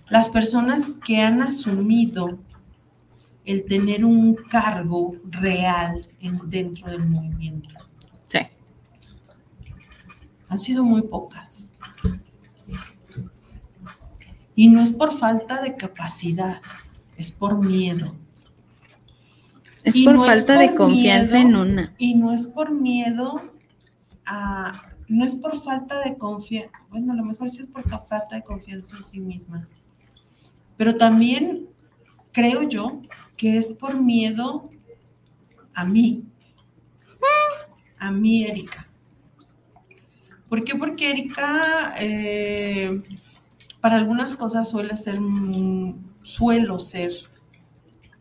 Las personas que han asumido el tener un cargo real dentro del movimiento han sido muy pocas. Y no es por falta de capacidad, es por miedo. Es por falta de confianza en una. Y no es por miedo a, no es por falta de confianza, bueno, a lo mejor sí es por falta de confianza en sí misma. Pero también creo yo que es por miedo a mí, a mí, Erika. ¿Por qué? Porque Erika, eh, para algunas cosas suele ser, suelo ser,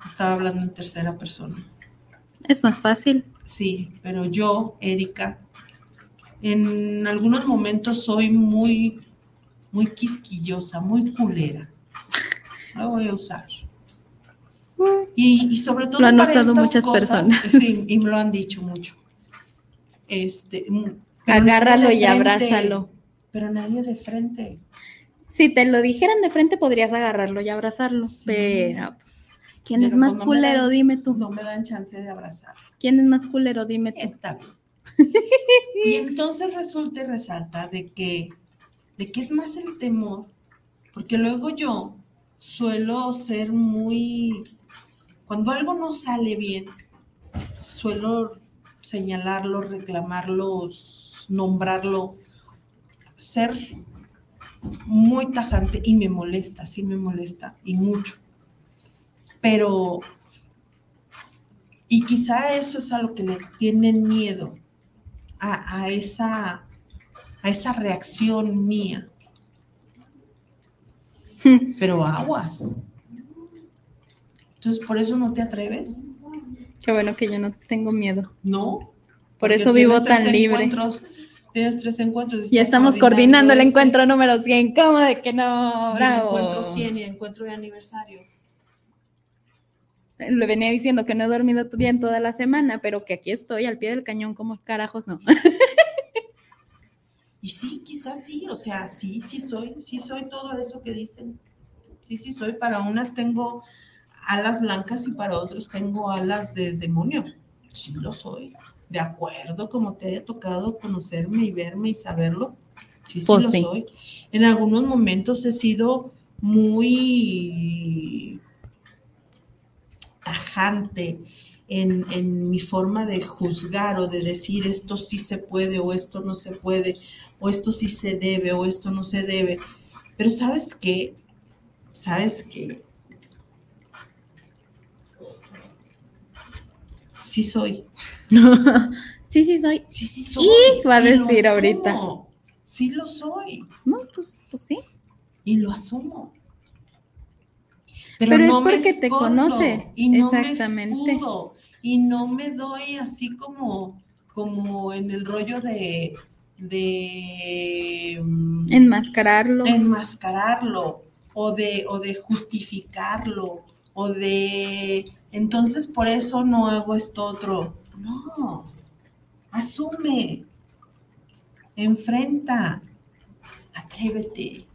estaba hablando en tercera persona. Es más fácil. Sí, pero yo, Erika, en algunos momentos soy muy, muy quisquillosa, muy culera. Lo voy a usar. Y, sobre todo lo han para muchas personas. Sí, y me lo han dicho mucho. Este, Agárralo y abrázalo. Pero nadie de frente. Si te lo dijeran de frente, podrías agarrarlo y abrazarlo. Pero, pues, ¿quién es más pues, culero? dime tú. No me dan chance de abrazar. ¿Quién es más culero? Dime tú. Está bien. Y entonces resulta y resalta de que, de que es más el temor, porque luego yo suelo ser muy, cuando algo no sale bien, suelo señalarlo, reclamarlo, nombrarlo, ser muy tajante y me molesta, sí me molesta y mucho. Pero, y quizá eso es a lo que le tienen miedo, a, esa, a esa reacción mía. Pero aguas. Entonces, ¿por eso no te atreves? Qué bueno que yo no tengo miedo. No. Por eso vivo tan libre Tienes tres encuentros. Ya estamos coordinando el encuentro número 100. ¿Cómo de que no? Bravo. encuentro 100 y encuentro de aniversario. Le venía diciendo que no he dormido bien toda la semana, pero que aquí estoy al pie del cañón, como carajos no. y sí, quizás sí, o sea, sí, sí soy, sí soy todo eso que dicen. Sí, sí soy. Para unas tengo alas blancas y para otros tengo alas de demonio. Sí lo soy. De acuerdo, como te haya tocado conocerme y verme y saberlo. Sí, sí Pues lo sí. soy. En algunos momentos he sido muy tajante en, en mi forma de juzgar o de decir esto sí se puede o esto no se puede o esto sí se debe o esto no se debe. Pero sabes qué? ¿Sabes qué? Sí soy. sí, sí, soy. Sí, sí soy. Y va a decir ahorita. Sí lo soy. No, pues, pues sí. Y lo asumo. Pero es me porque te conoces, y no me exactamente. escudo, y no me doy así como, como en el rollo de, de mm, Enmascararlo. enmascararlo o de, o de justificarlo o de entonces por eso no hago esto otro. No, asume, enfrenta, atrévete,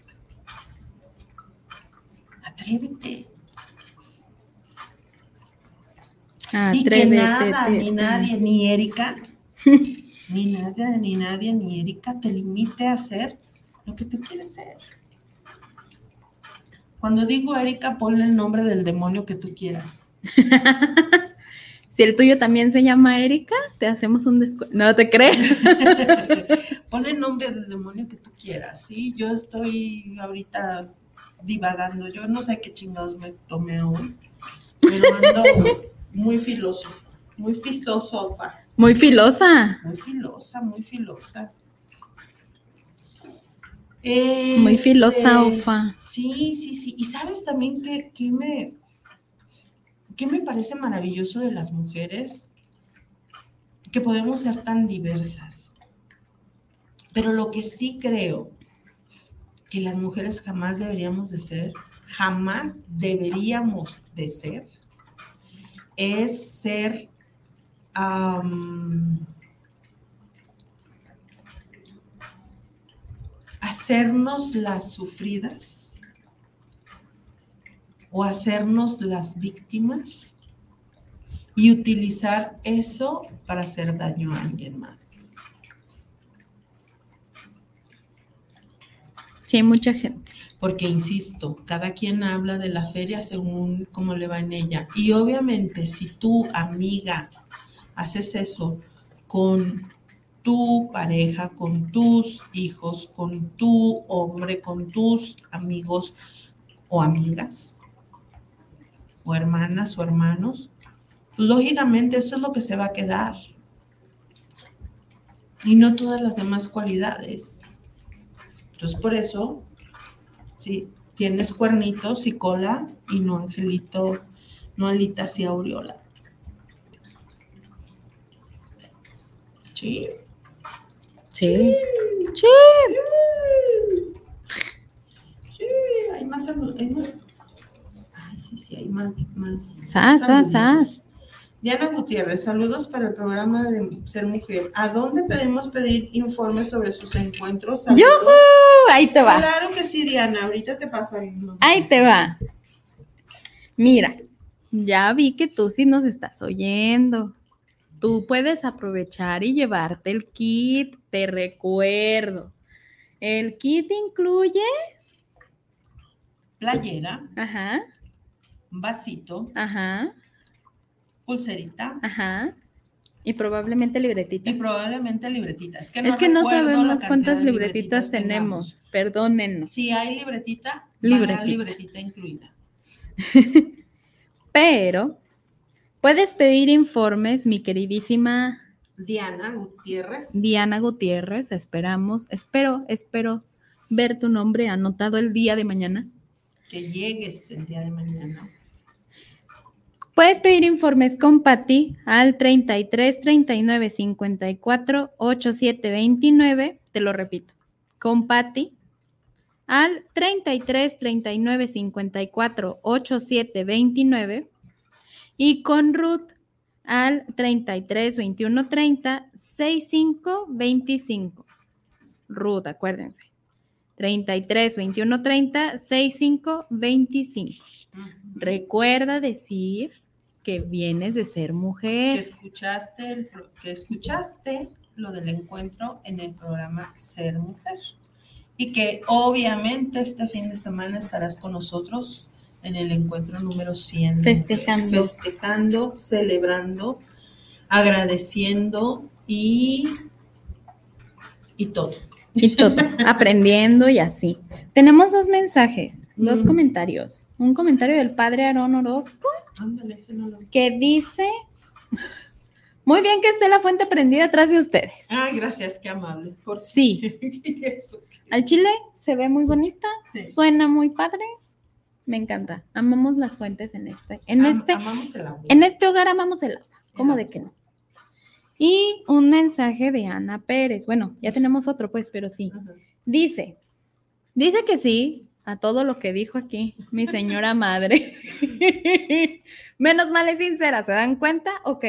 atrévete. Y que nada, ni nadie, ni Erika, ni nada, ni nadie, ni Erika te limite a hacer lo que tú quieres ser. Cuando digo Erika, ponle el nombre del demonio que tú quieras. Si el tuyo también se llama Erika, te hacemos un descuento. No te crees. Ponle el nombre del demonio que tú quieras, ¿sí? Yo estoy ahorita divagando. Yo no sé qué chingados me tomé hoy, pero ando muy filósofa, muy filósofa. Muy filosa. Muy filosa, muy filosa. Muy Este, filosofa. Sí, sí, sí. Y sabes también que, que me, que me parece maravilloso de las mujeres, que podemos ser tan diversas. Pero lo que sí creo que las mujeres jamás deberíamos de ser, jamás deberíamos de ser, es ser am, hacernos las sufridas o hacernos las víctimas y utilizar eso para hacer daño a alguien más. Sí, mucha gente. Porque, insisto, cada quien habla de la feria según cómo le va en ella. Y obviamente, si tú, amiga, haces eso con tu pareja, con tus hijos, con tu hombre, con tus amigos o amigas, o hermanas o hermanos, pues, lógicamente eso es lo que se va a quedar. Y no todas las demás cualidades. Entonces, por eso, si tienes cuernitos y cola y no angelito, no alitas y aureola. Sí. Sí. Sí. Sí, hay más, hay más. Ay, sí, sí, hay más. más Sas, sas, sas. Diana Gutiérrez, saludos para el programa de Ser Mujer. ¿A dónde pedimos pedir informes sobre sus encuentros? ¡Yujú! Ahí te va. Claro que sí, Diana. Ahorita te pasan. Ahí te va. Mira, ya vi que tú sí nos estás oyendo. Tú puedes aprovechar y llevarte el kit, te recuerdo. El kit incluye, Playera, ajá, vasito, ajá, pulserita ajá, y probablemente libretita. y probablemente libretita. Es que no, es que no recuerdo la sabemos cuántas libretitas tenemos, perdónennos. Si hay libretita, Libretita. libretita. libretita incluida. Pero puedes pedir informes, mi queridísima Diana Gutiérrez. Diana Gutiérrez, esperamos, espero, espero ver tu nombre anotado el día de mañana. que llegues el día de mañana. Puedes pedir informes con Patti al 33 39 54 87 29. Te lo repito. Con Patti al 33 39 54 87 29 y con Ruth al 33 21 30 65 25. Ruth, acuérdense. 33 21 30 65 25. Recuerda decir que vienes de ser mujer. Que escuchaste, el que escuchaste lo del encuentro en el programa Ser Mujer. Y que obviamente este fin de semana estarás con nosotros en el encuentro número 100. Festejando. Festejando, celebrando, agradeciendo y, y todo. Y todo, aprendiendo y así. Tenemos dos mensajes, dos Mm. comentarios. Un comentario del padre Aarón Orozco Ándale, ese no lo que dice, muy bien que esté la fuente prendida atrás de ustedes. Ay, gracias, qué amable. Por Sí, Eso. al chile se ve muy bonita, Sí. suena muy padre, me encanta. Amamos las fuentes en este, en Am- este, amamos el agua. en este hogar amamos el agua, ¿cómo El de que no? Y un mensaje de Ana Pérez. Bueno, ya tenemos otro, pues, pero sí. Ajá. Dice, dice que sí a todo lo que dijo aquí mi señora madre. Menos mal es sincera, ¿se dan cuenta? Ok,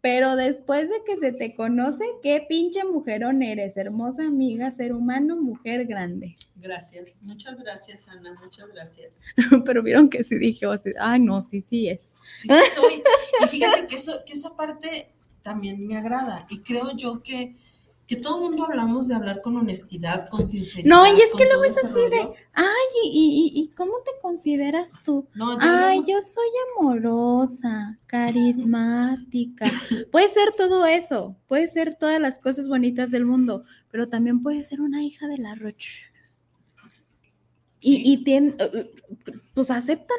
pero después de que se te conoce, qué pinche mujerón eres, hermosa amiga, ser humano, mujer grande. Gracias, muchas gracias, Ana, muchas gracias. pero vieron que sí dije, sea, ay, no, sí, sí es. Sí, sí soy. Y fíjate que, eso, que esa parte también me agrada. Y creo yo que, que todo el mundo hablamos de hablar con honestidad, con sinceridad. No, y es que luego es así de. Ay, ¿y, y, y cómo te consideras tú? No, Ay, yo soy amorosa, carismática. Puede ser todo eso, puede ser todas las cosas bonitas del mundo, pero también puede ser una hija de la Roche. Y, Sí. y tien- eh, eh, pues acéptalo,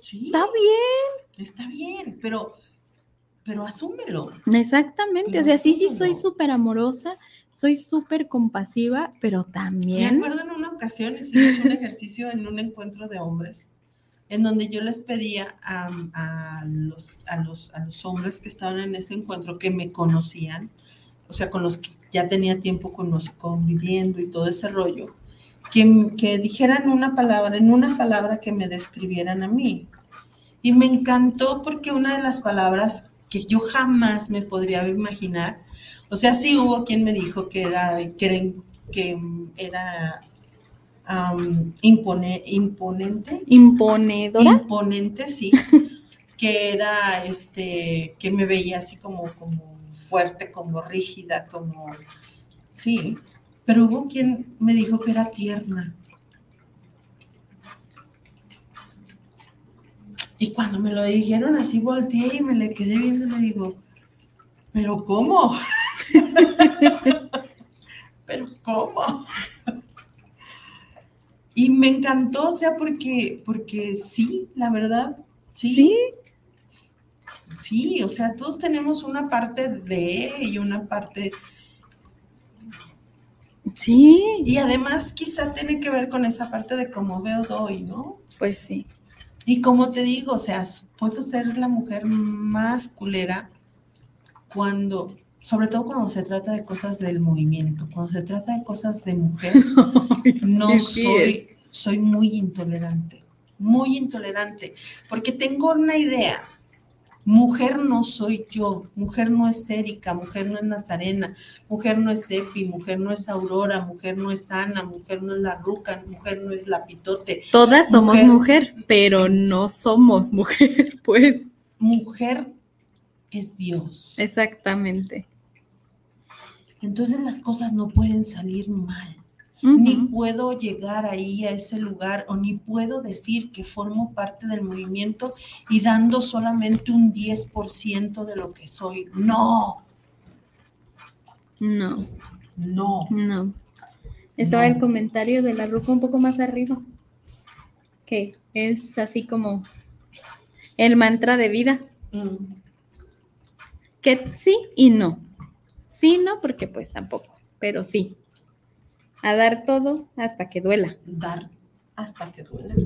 Sí, está bien. está bien, pero, pero asúmelo. Exactamente, o Pero sea, sí, sí, soy asúmelo. súper amorosa, soy súper compasiva, pero Me también... acuerdo en una ocasión hicimos un ejercicio en un encuentro de hombres, en donde yo les pedía a, a los, a, los, a los hombres que estaban en ese encuentro que me conocían, o sea, con los que ya tenía tiempo con los, conviviendo y todo ese rollo, que, que dijeran una palabra, en una palabra que me describieran a mí. Y me encantó porque una de las palabras que yo jamás me podría imaginar, o sea, sí hubo quien me dijo que era, que era, que era am, impone- imponente, Imponedora. imponente, sí, que era, este, que me veía así como, como fuerte, como rígida, como, sí, pero hubo quien me dijo que era tierna. Y cuando me lo dijeron así volteé y me le quedé viendo y le digo, pero ¿cómo? pero ¿cómo? Y me encantó, o sea, porque, porque sí, la verdad, sí, Sí, sí, o sea, todos tenemos una parte de y una parte, sí, y además quizá tiene que ver con esa parte de cómo veo doy, ¿no? pues sí. Y como te digo, o sea, puedo ser la mujer más culera cuando, sobre todo cuando se trata de cosas del movimiento, cuando se trata de cosas de mujer, no Sí, soy, soy muy intolerante, muy intolerante, porque tengo una idea. Mujer no soy yo, mujer no es Erika, mujer no es Nazarena, mujer no es Epi, mujer no es Aurora, mujer no es Ana, mujer no es la Ruca, mujer no es la Pitote. Todas somos Mujer. mujer, pero no somos mujer, pues. Mujer es Dios. Exactamente. Entonces las cosas no pueden salir mal. Ni puedo llegar ahí a ese lugar o ni puedo decir que formo parte del movimiento y dando solamente un 10% de lo que soy. No, No, no. no. Estaba No. el comentario de la ruca un poco más arriba, que es así como el mantra de vida, Mm, que sí y no. Sí, no, porque pues tampoco, pero sí. A dar todo hasta que duela. Dar hasta que duela.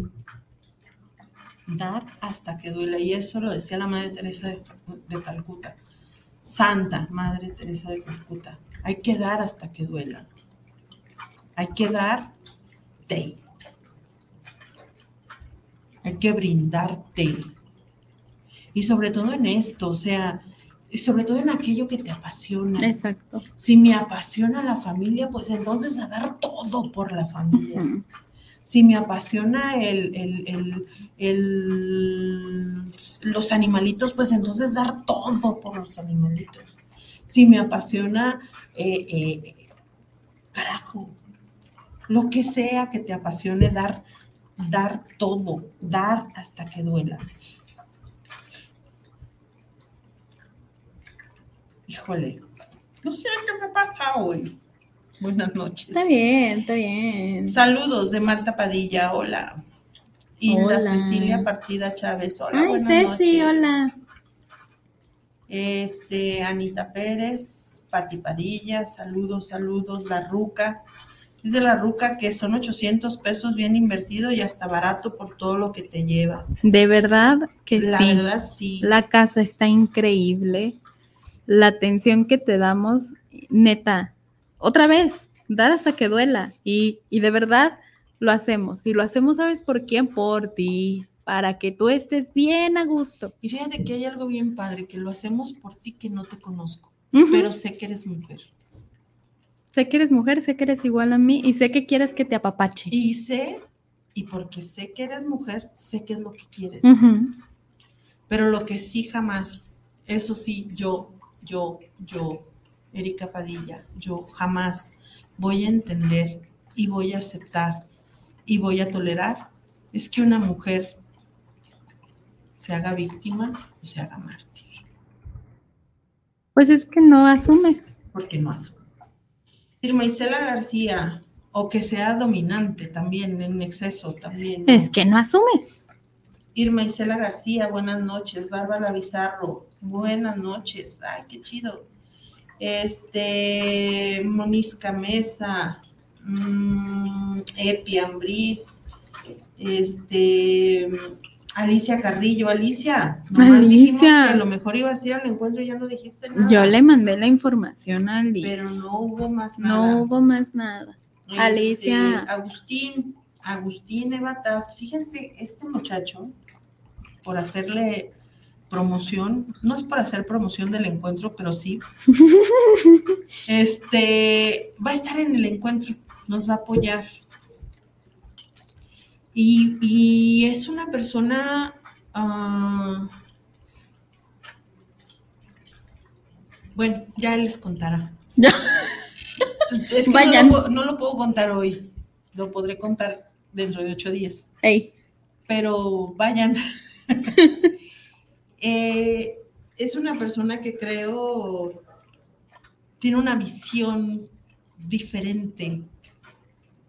dar hasta que duela. Y eso lo decía la Madre Teresa de, Calcuta. Santa Madre Teresa de Calcuta. Hay que dar hasta que duela. Hay que darte. Hay que brindarte. Y sobre todo en esto, o sea, y sobre todo en aquello que te apasiona. Exacto. Si me apasiona la familia, pues entonces a dar todo por la familia. Si me apasiona el, el- el- el- los animalitos, pues entonces dar todo por los animalitos. Si me apasiona, eh, eh, carajo, lo que sea que te apasione, dar, dar todo, dar hasta que duela. Híjole, no sé qué me pasa hoy. Buenas noches. Está bien, está bien. Saludos de Marta Padilla, hola. Hilda Hola. Cecilia Partida Chávez, hola, Ay, buenas Ceci, noches. hola. Este, Anita Pérez, Pati Padilla, saludos, saludos, La Ruca. Dice La Ruca que son 800 pesos bien invertido y hasta barato por todo lo que te llevas. De verdad que La sí. verdad, sí. La casa está increíble. La atención que te damos, neta, otra vez, dar hasta que duela. Y, y de verdad lo hacemos. Y lo hacemos, ¿sabes por quién? Por ti, para que tú estés bien a gusto. Y fíjate que hay algo bien padre, que lo hacemos por ti que no te conozco, pero sé que eres mujer. Sé que eres mujer, sé que eres igual a mí y sé que quieres que te apapache. Y sé, y porque sé que eres mujer, sé qué es lo que quieres. Pero lo que sí jamás, eso sí, yo, yo, yo, Erika Padilla, yo jamás voy a entender y voy a aceptar y voy a tolerar es que una mujer se haga víctima o se haga mártir, Pues es que no asumes. porque no asumes. Irma Isela García, o que sea dominante también, en exceso también. ¿no? Es que no asumes. Irma Isela García, buenas noches. Bárbara Bizarro, buenas noches. Ay, qué chido. Este, Monisca Mesa, mm, Epi Ambriz, este, Alicia Carrillo. Alicia, nomás dijimos que Alicia. a lo mejor ibas a ir al encuentro y ya no dijiste nada. Yo le mandé la información a Alicia. Pero no hubo más nada. no hubo más nada. Este, Alicia. Agustín, Agustín Evatas, fíjense, este muchacho, por hacerle promoción, no es por hacer promoción del encuentro, pero sí, este, va a estar en el encuentro, nos va a apoyar. Y, y es una persona, ah, bueno, ya les contará. Es que no lo, puedo, no lo puedo contar hoy, lo podré contar dentro de ocho días, Ey, pero vayan. Eh, es una persona que creo tiene una visión diferente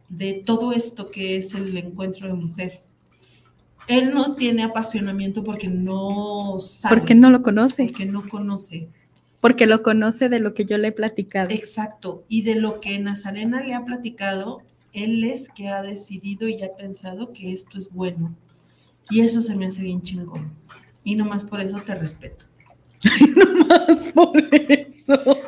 de todo esto que es el encuentro de mujer. Él no tiene apasionamiento porque no sabe, porque no lo conoce. porque no conoce. Porque lo conoce de lo que yo le he platicado. Exacto. Y de lo que Nazarena le ha platicado, él es que ha decidido y ha pensado que esto es bueno. Y eso se me hace bien chingón. Y nomás por eso te respeto. Más por eso.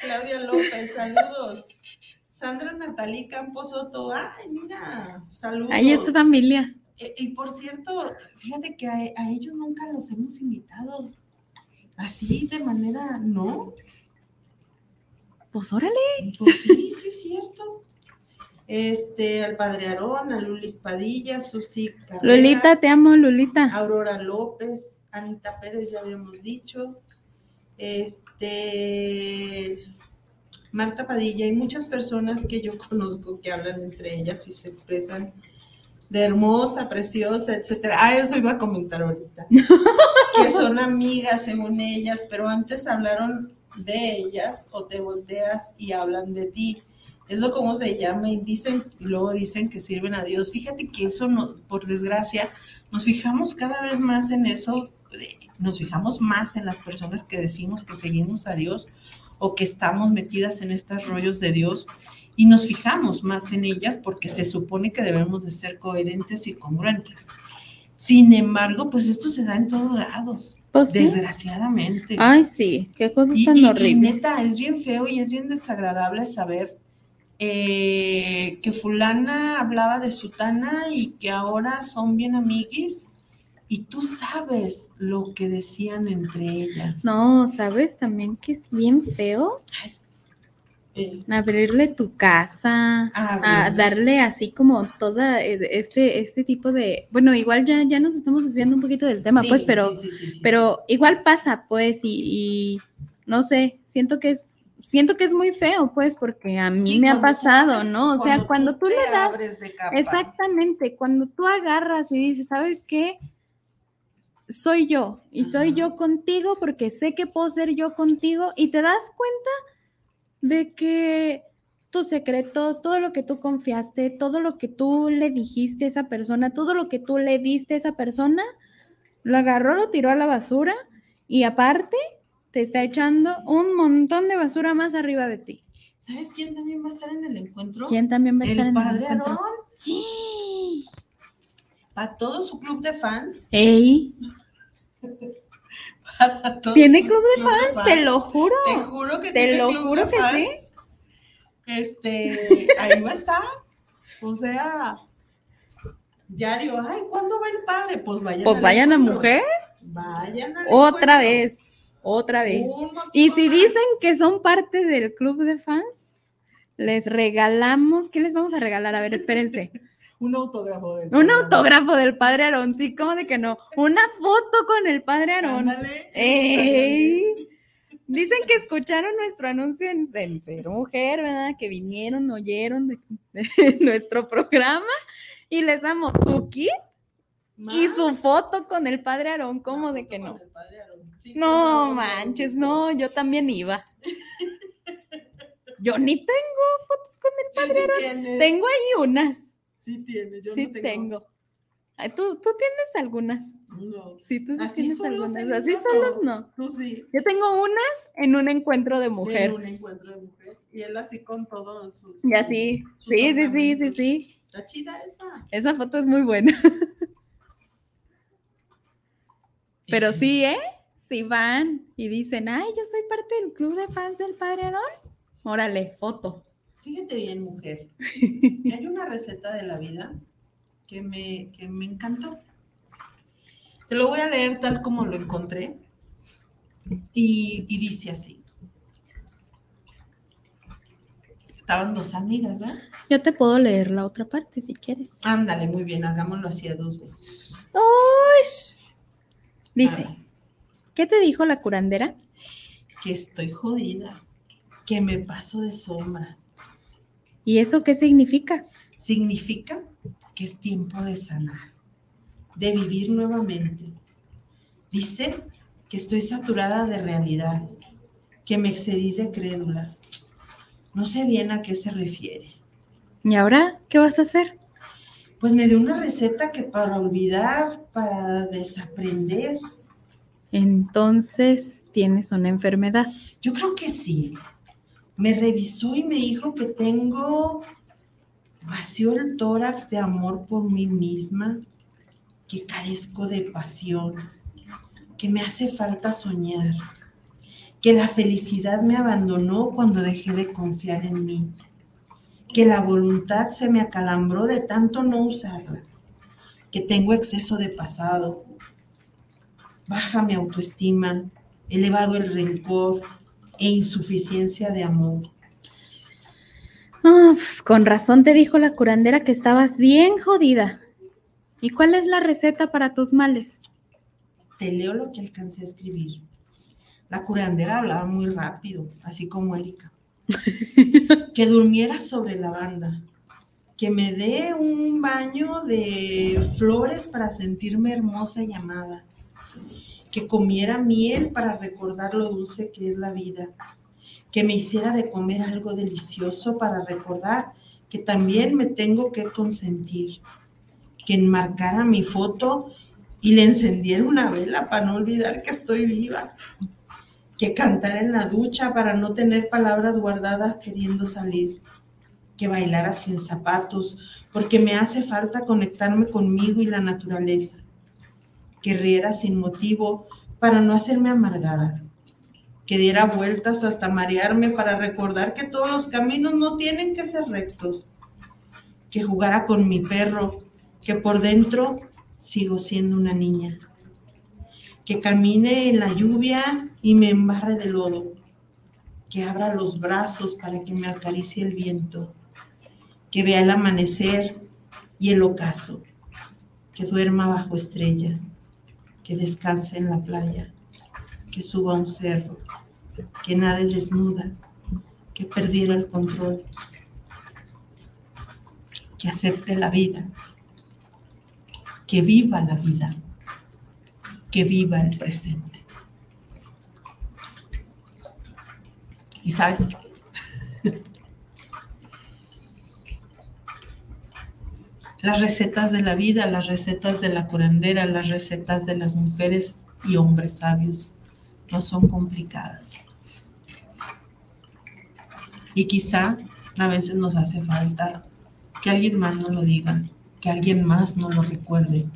Claudia López, saludos. Sandra Natalí Campos Soto, ay, mira, saludos. Ahí es su familia. Eh, y por cierto, fíjate que a, a ellos nunca los hemos invitado. Así de manera, ¿no? Pues órale. Pues sí, sí es cierto. Este, al padre Aarón, a Lulis Padilla, Susi Carrera, Lulita, te amo, Lulita. Aurora López, Anita Pérez, ya habíamos dicho. Este, Marta Padilla, hay muchas personas que yo conozco que hablan entre ellas y se expresan de hermosa, preciosa, etcétera. Ah, eso iba a comentar ahorita. que son amigas según ellas, pero antes hablaron de ellas o te volteas y hablan de ti. Es lo como se llama y dicen, y luego dicen que sirven a Dios. Fíjate que eso, no, por desgracia, nos fijamos cada vez más en eso, nos fijamos más en las personas que decimos que seguimos a Dios o que estamos metidas en estos rollos de Dios y nos fijamos más en ellas porque se supone que debemos de ser coherentes y congruentes. Sin embargo, pues esto se da en todos lados, Pues sí. desgraciadamente. Ay, sí, qué cosas Y, tan y- y neta, es bien feo y es bien desagradable saber eh, que fulana hablaba de sutana y que ahora son bien amiguis y tú sabes lo que decían entre ellas. No, ¿sabes? También que es bien feo Eh, abrirle tu casa, a darle así como toda eh, este, este tipo de, bueno, igual ya, ya nos estamos desviando un poquito del tema, Sí, pues, pero, sí, sí, pero igual pasa, pues, y, y no sé, siento que es, siento que es muy feo, pues, porque a mí me ha tú pasado, ¿no? O sea, cuando tú le das, abres de capa. exactamente, cuando tú agarras y dices, ¿sabes qué? Soy yo y soy yo contigo porque sé que puedo ser yo contigo y te das cuenta de que tus secretos, todo lo que tú confiaste, todo lo que tú le dijiste a esa persona, todo lo que tú le diste a esa persona, lo agarró, lo tiró a la basura y aparte te está echando un montón de basura más arriba de ti. ¿Sabes quién también va a estar en el encuentro? ¿Quién también va a estar El en padre el encuentro? Aarón. Para todo su club de fans. ¡Ey! Para todo ¿Tiene su club de fans? Te lo juro. Te juro que Te tiene lo club juro de que fans. sí. Este, ahí va a estar. O sea, diario, ay, ¿cuándo va el padre? Pues vayan Pues vayan a mujer Vayan al otra encuentro. vez, otra vez. Un motivo Y si dicen que son parte del club de fans, les regalamos, ¿qué les vamos a regalar? A ver, espérense. un autógrafo del Un padre. autógrafo del padre Aarón, sí, ¿cómo de que no? Una foto con el padre Aarón. ¡Ey! Dicen que escucharon nuestro anuncio en, en Ser Mujer, ¿verdad? Que vinieron, oyeron de, de nuestro programa y les damos su kit Más y su foto con el padre Aarón, ¿cómo de que no? el padre Aarón. Sí, No manches, no, yo también iba. Yo ni tengo fotos con el Sí, padre sí tienes. Tengo ahí unas, Sí tienes, yo sí no tengo. tengo. Ay, ¿Tú, tú tienes algunas. No. Sí, tú sí Así tienes algunas. Así no. solos no. Tú sí. Yo tengo unas en un encuentro de mujer. En un encuentro de mujer. Y él así con todos sus. Y así. sus Sí, sí, sí, sí, sí. Está chida esa. Esa foto es muy buena. Pero sí, ¿eh? Si van y dicen, ay, yo soy parte del club de fans del Padre Aarón. Órale, foto. Fíjate bien, mujer. Hay una receta de la vida que me, que me encantó. Te lo voy a leer tal como lo encontré. Y, y dice así. Estaban dos amigas, ¿verdad? Yo te puedo leer la otra parte si quieres. Ándale, muy bien, hagámoslo así a dos veces. ¡Ush! Dice, ¿qué te dijo la curandera? que estoy jodida, que me paso de sombra. ¿Y eso qué significa? Significa que es tiempo de sanar, de vivir nuevamente. Dice que estoy saturada de realidad, que me excedí de crédula. No sé bien a qué se refiere. ¿Y ahora qué vas a hacer? Pues me dio una receta que para olvidar, para desaprender, Entonces tienes una enfermedad. yo creo que sí. Me revisó y me dijo que tengo vacío el tórax de amor por mí misma, que carezco de pasión, que me hace falta soñar, que la felicidad me abandonó cuando dejé de confiar en mí, que la voluntad se me acalambró de tanto no usarla, que tengo exceso de pasado, baja mi autoestima, elevado el rencor e insuficiencia de amor. Pues con razón te dijo la curandera que estabas bien jodida. ¿Y cuál es la receta para tus males? Te leo lo que alcancé a escribir. La curandera hablaba muy rápido, así como Erika. que durmiera sobre la banda, que me dé un baño de flores para sentirme hermosa y amada, que comiera miel para recordar lo dulce que es la vida, que me hiciera de comer algo delicioso para recordar que también me tengo que consentir, que enmarcara mi foto y le encendiera una vela para no olvidar que estoy viva, que cantara en la ducha para no tener palabras guardadas queriendo salir, que bailara sin zapatos, porque me hace falta conectarme conmigo y la naturaleza, que riera sin motivo para no hacerme amargada, que diera vueltas hasta marearme para recordar que todos los caminos no tienen que ser rectos, que jugara con mi perro, que por dentro sigo siendo una niña, que camine en la lluvia y me embarre de lodo, que abra los brazos para que me acaricie el viento, que vea el amanecer y el ocaso, que duerma bajo estrellas, que descanse en la playa, que suba a un cerro, que nade desnuda, que perdiera el control, que acepte la vida, que viva la vida, que viva el presente. Y sabes qué? Las recetas de la vida, las recetas de la curandera, las recetas de las mujeres y hombres sabios no son complicadas. Y quizá a veces nos hace falta que alguien más nos lo diga, que alguien más nos lo recuerde,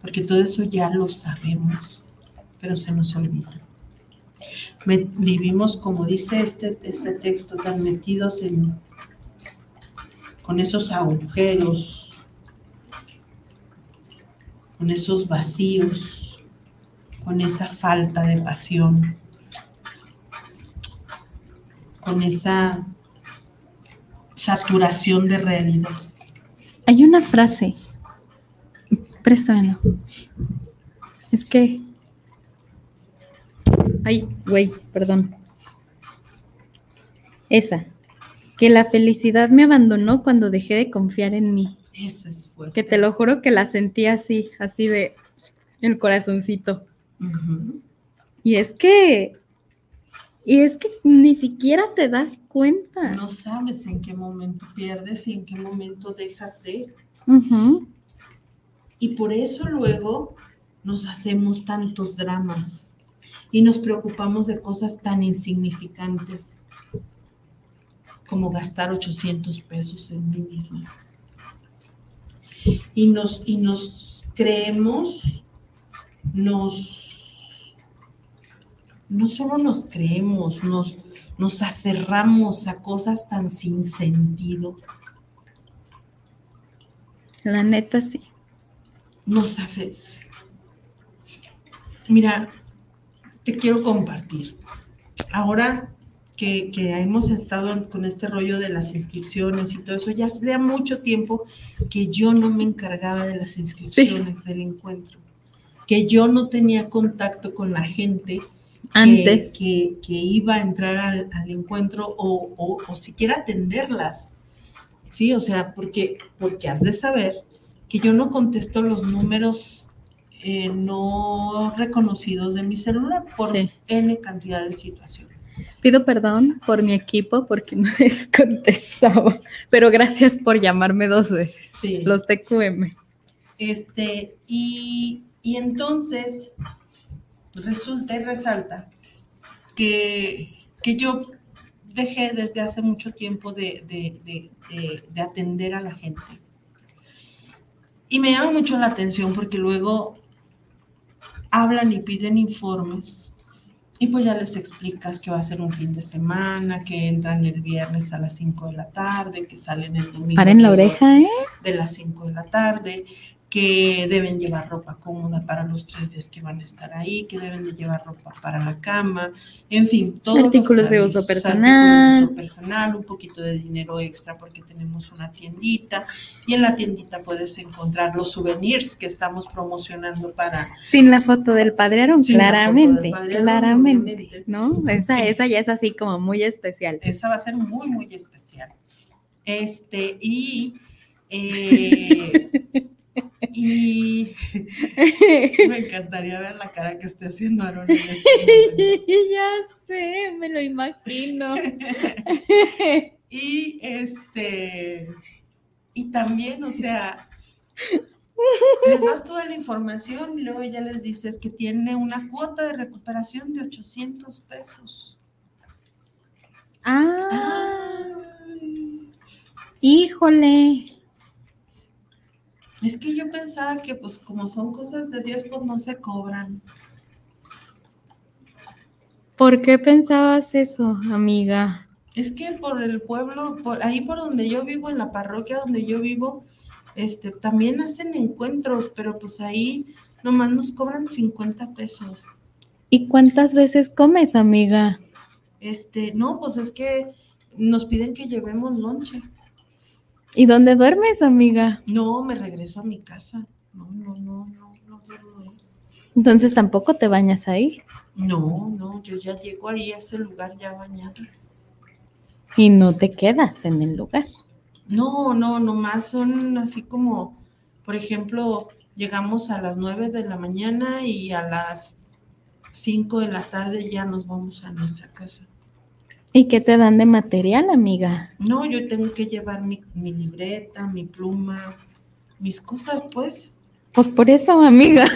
porque todo eso ya lo sabemos, pero se nos olvida. vivimos, como dice este, este texto, tan metidos en, con esos agujeros, con esos vacíos, con esa falta de pasión, con esa saturación de realidad. Hay una frase, préstame, es que, ay, güey, perdón, esa, que la felicidad me abandonó cuando dejé de confiar en mí. Esa es fuerte. Que te lo juro que la sentí así, así de el corazoncito. Y es que, y es que ni siquiera te das cuenta. No sabes en qué momento pierdes y en qué momento dejas de. Y por eso luego nos hacemos tantos dramas y nos preocupamos de cosas tan insignificantes como gastar 800 pesos en mí misma y nos, y nos creemos, nos, no solo nos creemos, nos, nos aferramos a cosas tan sin sentido. La neta sí. Nos aferramos. Mira, te quiero compartir. Ahora que, hemos estado con este rollo de las inscripciones y todo eso, ya hace mucho tiempo que yo no me encargaba de las inscripciones del encuentro, que yo no tenía contacto con la gente antes que, iba a entrar al, encuentro o, o, siquiera atenderlas. Sí, o sea, porque, porque has de saber que yo no contesto los números eh, no reconocidos de mi celular por N cantidad de situaciones. Pido perdón por mi equipo porque no les contestaba, pero gracias por llamarme dos veces. Sí. Los TQM. Este, y, entonces resulta y resalta que, yo dejé desde hace mucho tiempo de, de, atender a la gente. Y me llama mucho la atención porque luego hablan y piden informes y pues ya les explicas que va a ser un fin de semana, que entran el viernes a las 5 de la tarde, que salen el domingo. Paren la oreja, ¿eh? De las 5 de la tarde, que deben llevar ropa cómoda para los tres días que van a estar ahí, que deben de llevar ropa para la cama, en fin, todos artículos de uso personal, de uso personal, un poquito de dinero extra porque tenemos una tiendita y en la tiendita puedes encontrar los souvenirs que estamos promocionando para sin la foto del padre claramente, claramente, ¿no? Esa esa ya es así como muy especial. Esa va a ser muy muy especial. Este y eh, Y me encantaría ver la cara que esté haciendo Aaron en este Ya sé, me lo imagino. y este, y también, o sea, les das toda la información y luego ya les dices que tiene una cuota de recuperación de 800 pesos. Ah. Híjole. Es que yo pensaba que pues como son cosas de Dios, pues no se cobran. ¿Por qué pensabas eso, amiga? Es que por el pueblo, por ahí por donde yo vivo, en la parroquia donde yo vivo, este, también hacen encuentros, pero pues ahí nomás nos cobran 50 pesos. ¿Y cuántas veces comes, amiga? Este, no, pues es que nos piden que llevemos lonche. ¿Y dónde duermes, amiga? No, me regreso a mi casa. No, no, no, no, no duermo ahí. Entonces tampoco te bañas ahí. No, no, yo ya llego ahí a ese lugar ya bañada. Y no te quedas en el lugar. No, no, nomás son así como, por ejemplo, llegamos a las 9 de la mañana y a las 5 de la tarde ya nos vamos a nuestra casa. ¿Y qué te dan de material, amiga? No, yo tengo que llevar mi, mi libreta, mi pluma, mis cosas, pues. Pues por eso, amiga.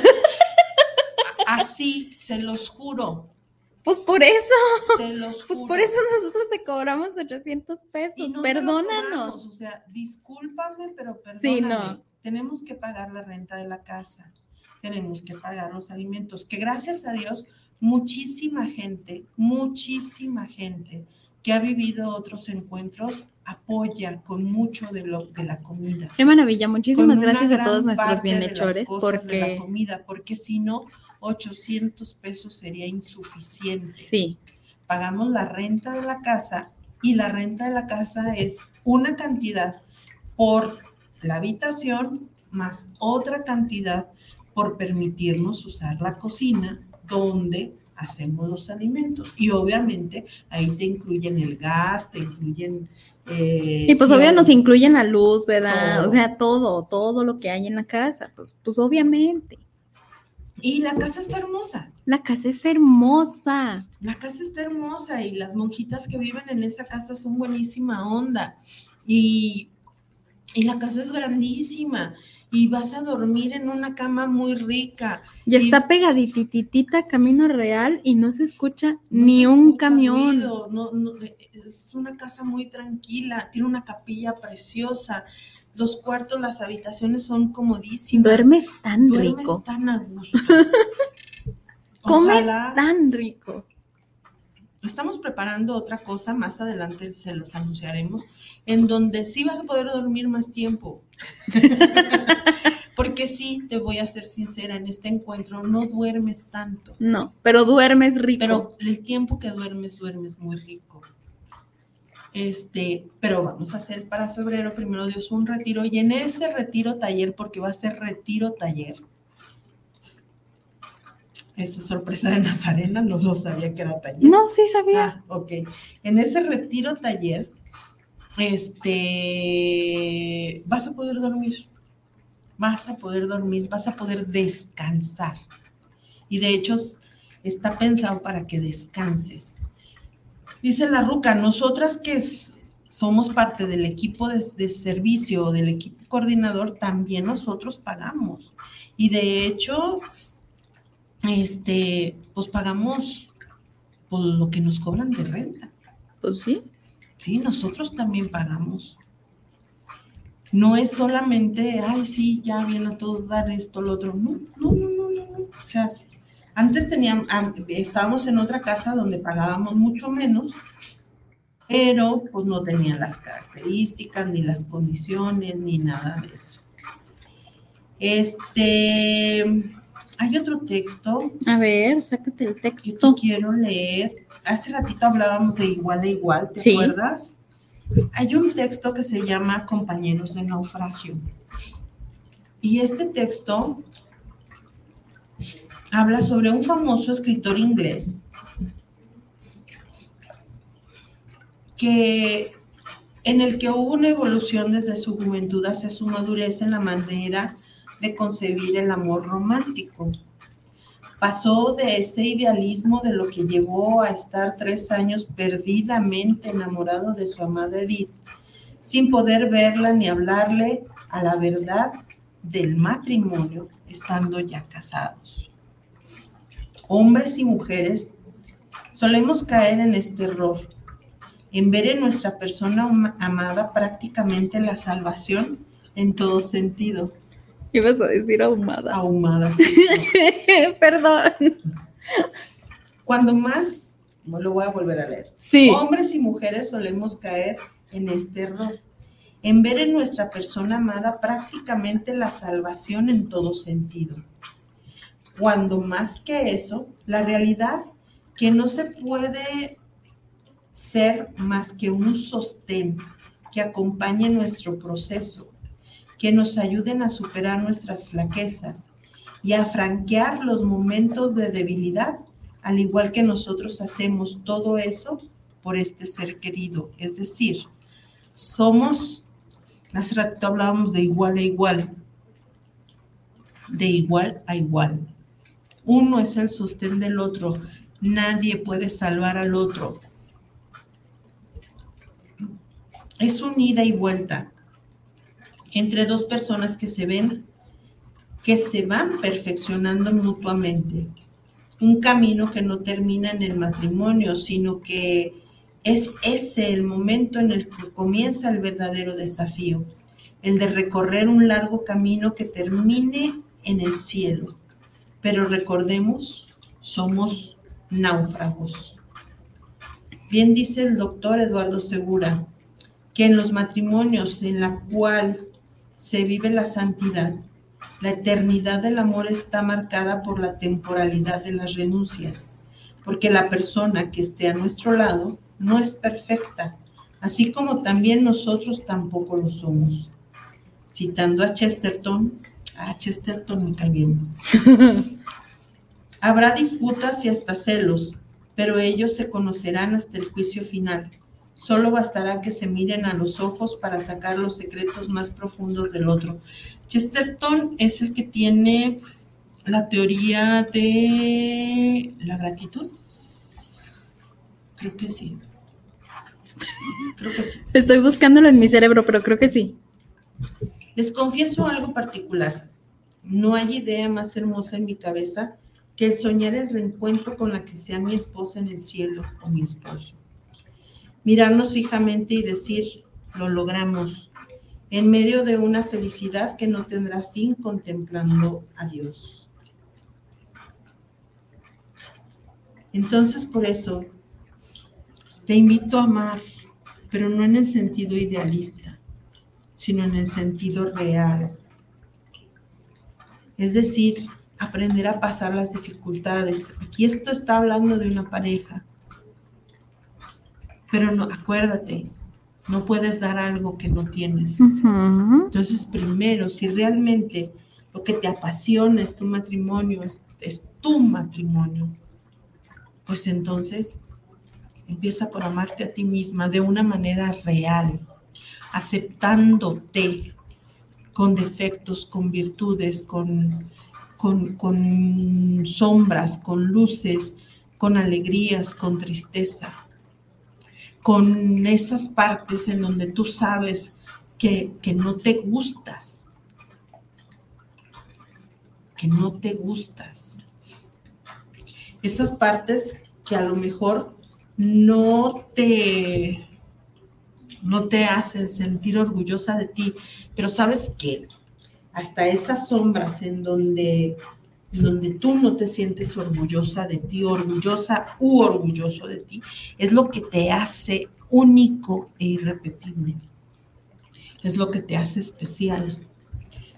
Así, se los juro. Pues por eso. Se los Pues juro. por eso nosotros te cobramos 800 Y pesos. no Perdónanos. cobramos, O sea, discúlpame, pero perdóname. Sí, no. Tenemos que pagar la renta de la casa. Tenemos que pagar los alimentos. Que gracias a Dios, muchísima gente, muchísima gente que ha vivido otros encuentros apoya con mucho de, lo, de la comida. Qué maravilla. Muchísimas gracias a todos nuestros bienhechores cosas de la porque comida, porque si no, 800 pesos sería insuficiente sí, pagamos la renta de la casa y la renta de la casa es una cantidad por la habitación más otra cantidad por permitirnos usar la cocina donde hacemos los alimentos. Y obviamente ahí te incluyen el gas, te incluyen... eh, y pues si obvio hay- nos incluyen la luz, ¿verdad? Todo. O sea, todo, todo lo que hay en la casa, pues, pues obviamente. Y la casa está hermosa. La casa está hermosa. La casa está hermosa y las monjitas que viven en esa casa son buenísima onda. Y, y la casa es grandísima. Y vas a dormir en una cama muy rica. Y Y- está pegadititita Camino Real y no se escucha no ni se un escucha camión. ruido, no- no, es una casa muy tranquila. Tiene una capilla preciosa. Los cuartos, las habitaciones son comodísimas. Duermes tan Duermes rico. tan a gusto. Comes tan rico. Estamos preparando otra cosa, más adelante se los anunciaremos, en donde sí vas a poder dormir más tiempo. Porque sí, te voy a ser sincera, en este encuentro no duermes tanto, No, pero duermes rico. pero el tiempo que duermes, duermes muy rico. Este, pero vamos a hacer para febrero, primero Dios, un retiro, y en ese retiro taller, porque va a ser retiro taller. Esa sorpresa de Nazarena, no lo sabía que era taller. no, sí sabía. Ah, ok. En ese retiro taller, este, vas a poder dormir. Vas a poder dormir, vas a poder descansar. Y de hecho, está pensado para que descanses. Dice la Ruca, nosotras que somos parte del equipo de, de servicio o del equipo coordinador, también nosotros pagamos. Y de hecho, este, pues pagamos por lo que nos cobran de renta. Pues sí. Sí, nosotros también pagamos. No es solamente, ay, sí, ya viene a todo dar esto, lo otro. No, no, no, no, no. no. O sea, antes teníamos, estábamos en otra casa donde pagábamos mucho menos, pero pues no tenían las características, ni las condiciones, ni nada de eso. Este, hay otro texto A ver, sácate el que te texto. quiero leer. Hace ratito hablábamos de igual a igual, ¿te Sí. acuerdas? Hay un texto que se llama Compañeros de Naufragio. Y este texto habla sobre un famoso escritor inglés que en el que hubo una evolución desde su juventud hacia su madurez en la manera de concebir el amor romántico pasó de ese idealismo de lo que llevó a estar tres años perdidamente enamorado de su amada Edith, sin poder verla ni hablarle a la verdad del matrimonio, estando ya casados. Hombres y mujeres solemos caer en este error, en ver en nuestra persona amada prácticamente la salvación en todo sentido. Ibas a decir ahumada. Ahumada. Perdón. Cuando más, lo voy a volver a leer. Sí. Hombres y mujeres solemos caer en este error, en ver en nuestra persona amada prácticamente la salvación en todo sentido. Cuando más que eso, la realidad que no se puede ser más que un sostén que acompañe nuestro proceso, que nos ayuden a superar nuestras flaquezas y a franquear los momentos de debilidad, al igual que nosotros hacemos todo eso por este ser querido. Es decir, somos, hace rato hablábamos de igual a igual, de igual a igual. Uno es el sostén del otro. Nadie puede salvar al otro. Es un ida y vuelta entre dos personas que se ven, que se van perfeccionando mutuamente. Un camino que no termina en el matrimonio, sino que es ese el momento en el que comienza el verdadero desafío, el de recorrer un largo camino que termine en el cielo. Pero recordemos, somos náufragos. Bien dice el doctor Eduardo Segura, que en los matrimonios en la cual se vive la santidad, la eternidad del amor está marcada por la temporalidad de las renuncias, porque la persona que esté a nuestro lado no es perfecta, así como también nosotros tampoco lo somos. Citando a Chesterton, a Chesterton me cae bien. Habrá disputas y hasta celos, pero ellos se conocerán hasta el juicio final. Solo bastará que se miren a los ojos para sacar los secretos más profundos del otro. Chesterton es el que tiene la teoría de la gratitud. Creo que sí. Creo que sí. Estoy buscándolo en mi cerebro, pero creo que sí. Les confieso algo particular. No hay idea más hermosa en mi cabeza que el soñar el reencuentro con la que sea mi esposa en el cielo o mi esposo mirarnos fijamente y decir, lo logramos, en medio de una felicidad que no tendrá fin contemplando a Dios. Entonces, por eso, te invito a amar, pero no en el sentido idealista, sino en el sentido real. Es decir, aprender a pasar las dificultades. Aquí esto está hablando de una pareja pero no, acuérdate, no puedes dar algo que no tienes. Entonces, primero, si realmente lo que te apasiona es tu matrimonio, es, es tu matrimonio, pues entonces empieza por amarte a ti misma de una manera real, aceptándote con defectos, con virtudes, con, con, con sombras, con luces, con alegrías, con tristeza con esas partes en donde tú sabes que, no te gustas, que no te gustas. Esas partes que a lo mejor no te no te hacen sentir orgullosa de ti, pero sabes que hasta esas sombras en donde donde tú no te sientes orgullosa de ti, orgullosa u orgulloso de ti, es lo que te hace único e irrepetible. Es lo que te hace especial.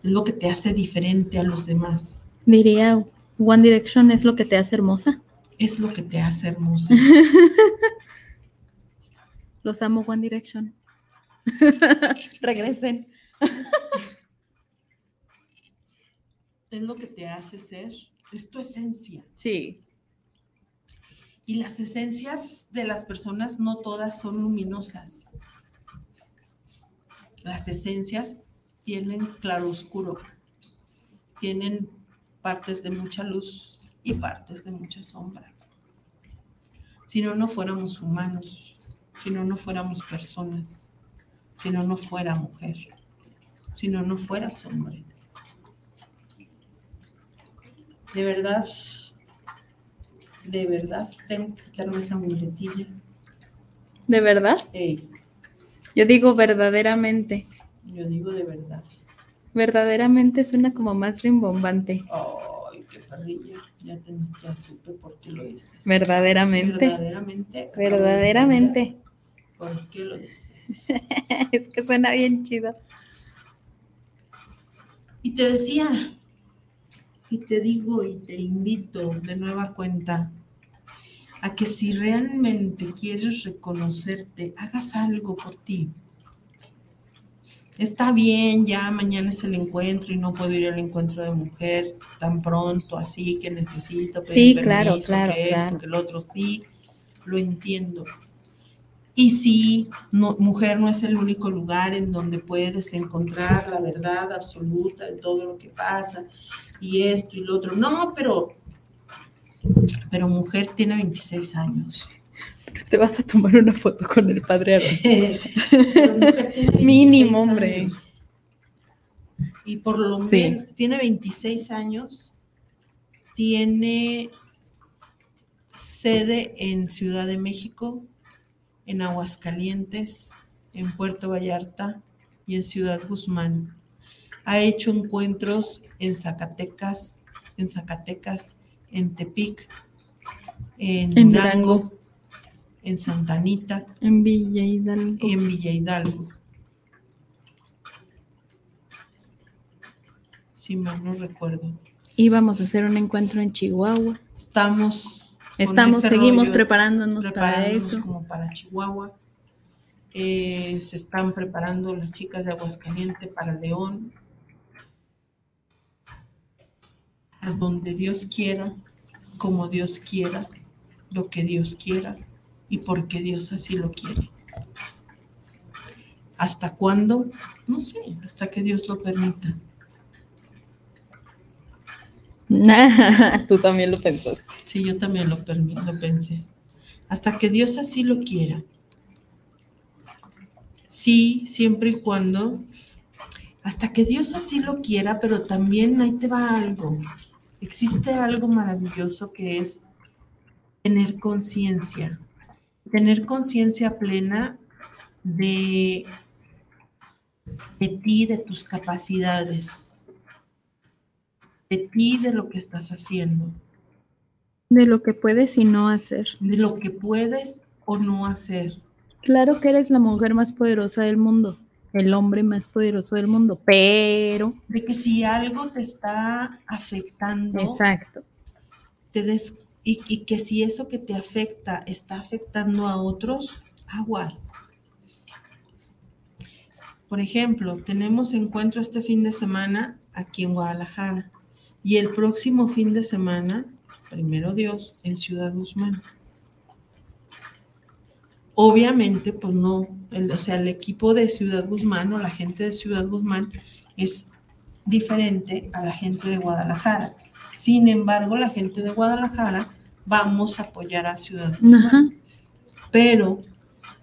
Es lo que te hace diferente a los demás. Diría, One Direction es lo que te hace hermosa. Es lo que te hace hermosa. Los amo, One Direction. Regresen es lo que te hace ser, es tu esencia. Sí. Y las esencias de las personas no todas son luminosas. Las esencias tienen claro oscuro, tienen partes de mucha luz y partes de mucha sombra. Si no, no fuéramos humanos, si no, no fuéramos personas, si no, no fuera mujer, si no, no fueras hombre de verdad, de verdad, tengo que quitarme esa muletilla. ¿De verdad? Ey, Yo digo verdaderamente. yo digo de verdad. Verdaderamente suena como más rimbombante. Ay, qué parrilla. Ya, te- ya supe por qué lo dices. Verdaderamente. Verdaderamente. Verdaderamente. ¿Por qué lo dices? Es que suena bien chido. Y te decía, y te digo y te invito de nueva cuenta a que si realmente quieres reconocerte, hagas algo por ti. Está bien, ya mañana es el encuentro y no puedo ir al encuentro de mujer tan pronto, así que necesito pedir Sí, claro, permiso, claro, que esto, claro. que el otro, sí, lo entiendo. Y sí, no, mujer no es el único lugar en donde puedes encontrar la verdad absoluta de todo lo que pasa y esto y lo otro. No, pero, pero mujer tiene 26 años. Te vas a tomar una foto con el padre Aaron. Pero mujer tiene 26 Mínimo, hombre. años. Y por lo Sí. menos tiene 26 años, tiene sede en Ciudad de México, en Aguascalientes, en Puerto Vallarta y en Ciudad Guzmán. Ha hecho encuentros en Zacatecas, en Zacatecas, en Tepic, en, En Durango, Durango. en Santa Anita, En Villa Hidalgo. en Villa Hidalgo. Si mal no recuerdo. Íbamos a hacer un encuentro en Chihuahua. Estamos. Estamos, seguimos preparándonos para eso. como para Chihuahua. Eh, se están preparando las chicas de Aguascalientes para León. A donde Dios quiera, como Dios quiera, lo que Dios quiera y porque Dios así lo quiere. ¿Hasta cuándo? No sé, hasta que Dios lo permita. Tú también lo pensaste. Sí, yo también lo, lo pensé. Hasta que Dios así lo quiera. Sí, siempre y cuando. Hasta que Dios así lo quiera, pero también ahí te va algo. Existe algo maravilloso que es tener conciencia. Tener conciencia plena de, de ti, de tus capacidades, de ti, de lo que estás haciendo. De lo que puedes y no hacer. de lo que puedes o no hacer. Claro que eres la mujer más poderosa del mundo, el hombre más poderoso del mundo, pero... De que si algo te está afectando, Exacto. te des- y, y que si eso que te afecta está afectando a otros, aguas. Por ejemplo, tenemos encuentro este fin de semana aquí en Guadalajara y el próximo fin de semana, primero Dios, en Ciudad Guzmán. Obviamente, pues no, el- o sea, el equipo de Ciudad Guzmán o la gente de Ciudad Guzmán es diferente a la gente de Guadalajara. Sin embargo, la gente de Guadalajara vamos a apoyar a Ciudad Guzmán. Ajá. Pero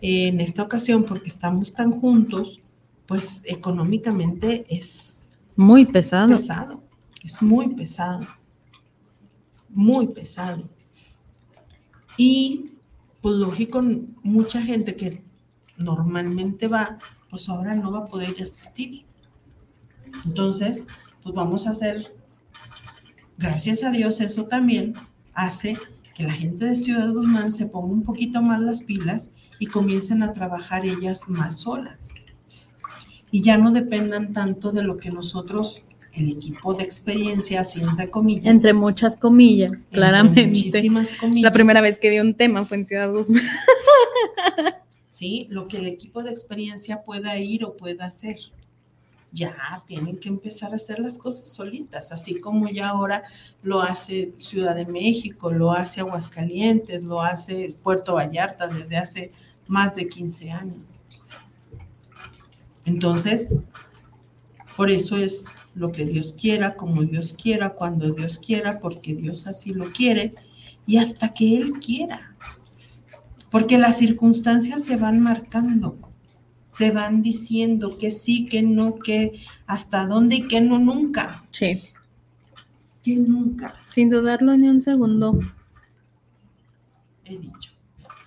eh, en esta ocasión, porque estamos tan juntos, pues económicamente es Muy pesado. pesado, es muy pesado, muy pesado. Y pues lógico, mucha gente que normalmente va, pues ahora no va a poder asistir. Entonces, pues vamos a hacer, gracias a Dios, eso también hace que la gente de Ciudad Guzmán se ponga un poquito más las pilas y comiencen a trabajar ellas más solas. Y ya no dependan tanto de lo que nosotros, el equipo de experiencia, así entre comillas, Entre muchas comillas, entre claramente. muchísimas comillas, La primera vez que dio un tema fue en Ciudad Guzmán. ¿sí? Lo que el equipo de experiencia pueda ir o pueda hacer. Ya tienen que empezar a hacer las cosas solitas, así como ya ahora lo hace Ciudad de México, lo hace Aguascalientes, lo hace Puerto Vallarta desde hace más de 15 años. Entonces, por eso es lo que Dios quiera, como Dios quiera, cuando Dios quiera, porque Dios así lo quiere y hasta que Él quiera. Porque las circunstancias se van marcando, te van diciendo que sí, que no, que hasta dónde y que no nunca, Sí. que nunca, Sin dudarlo ni un segundo. he dicho.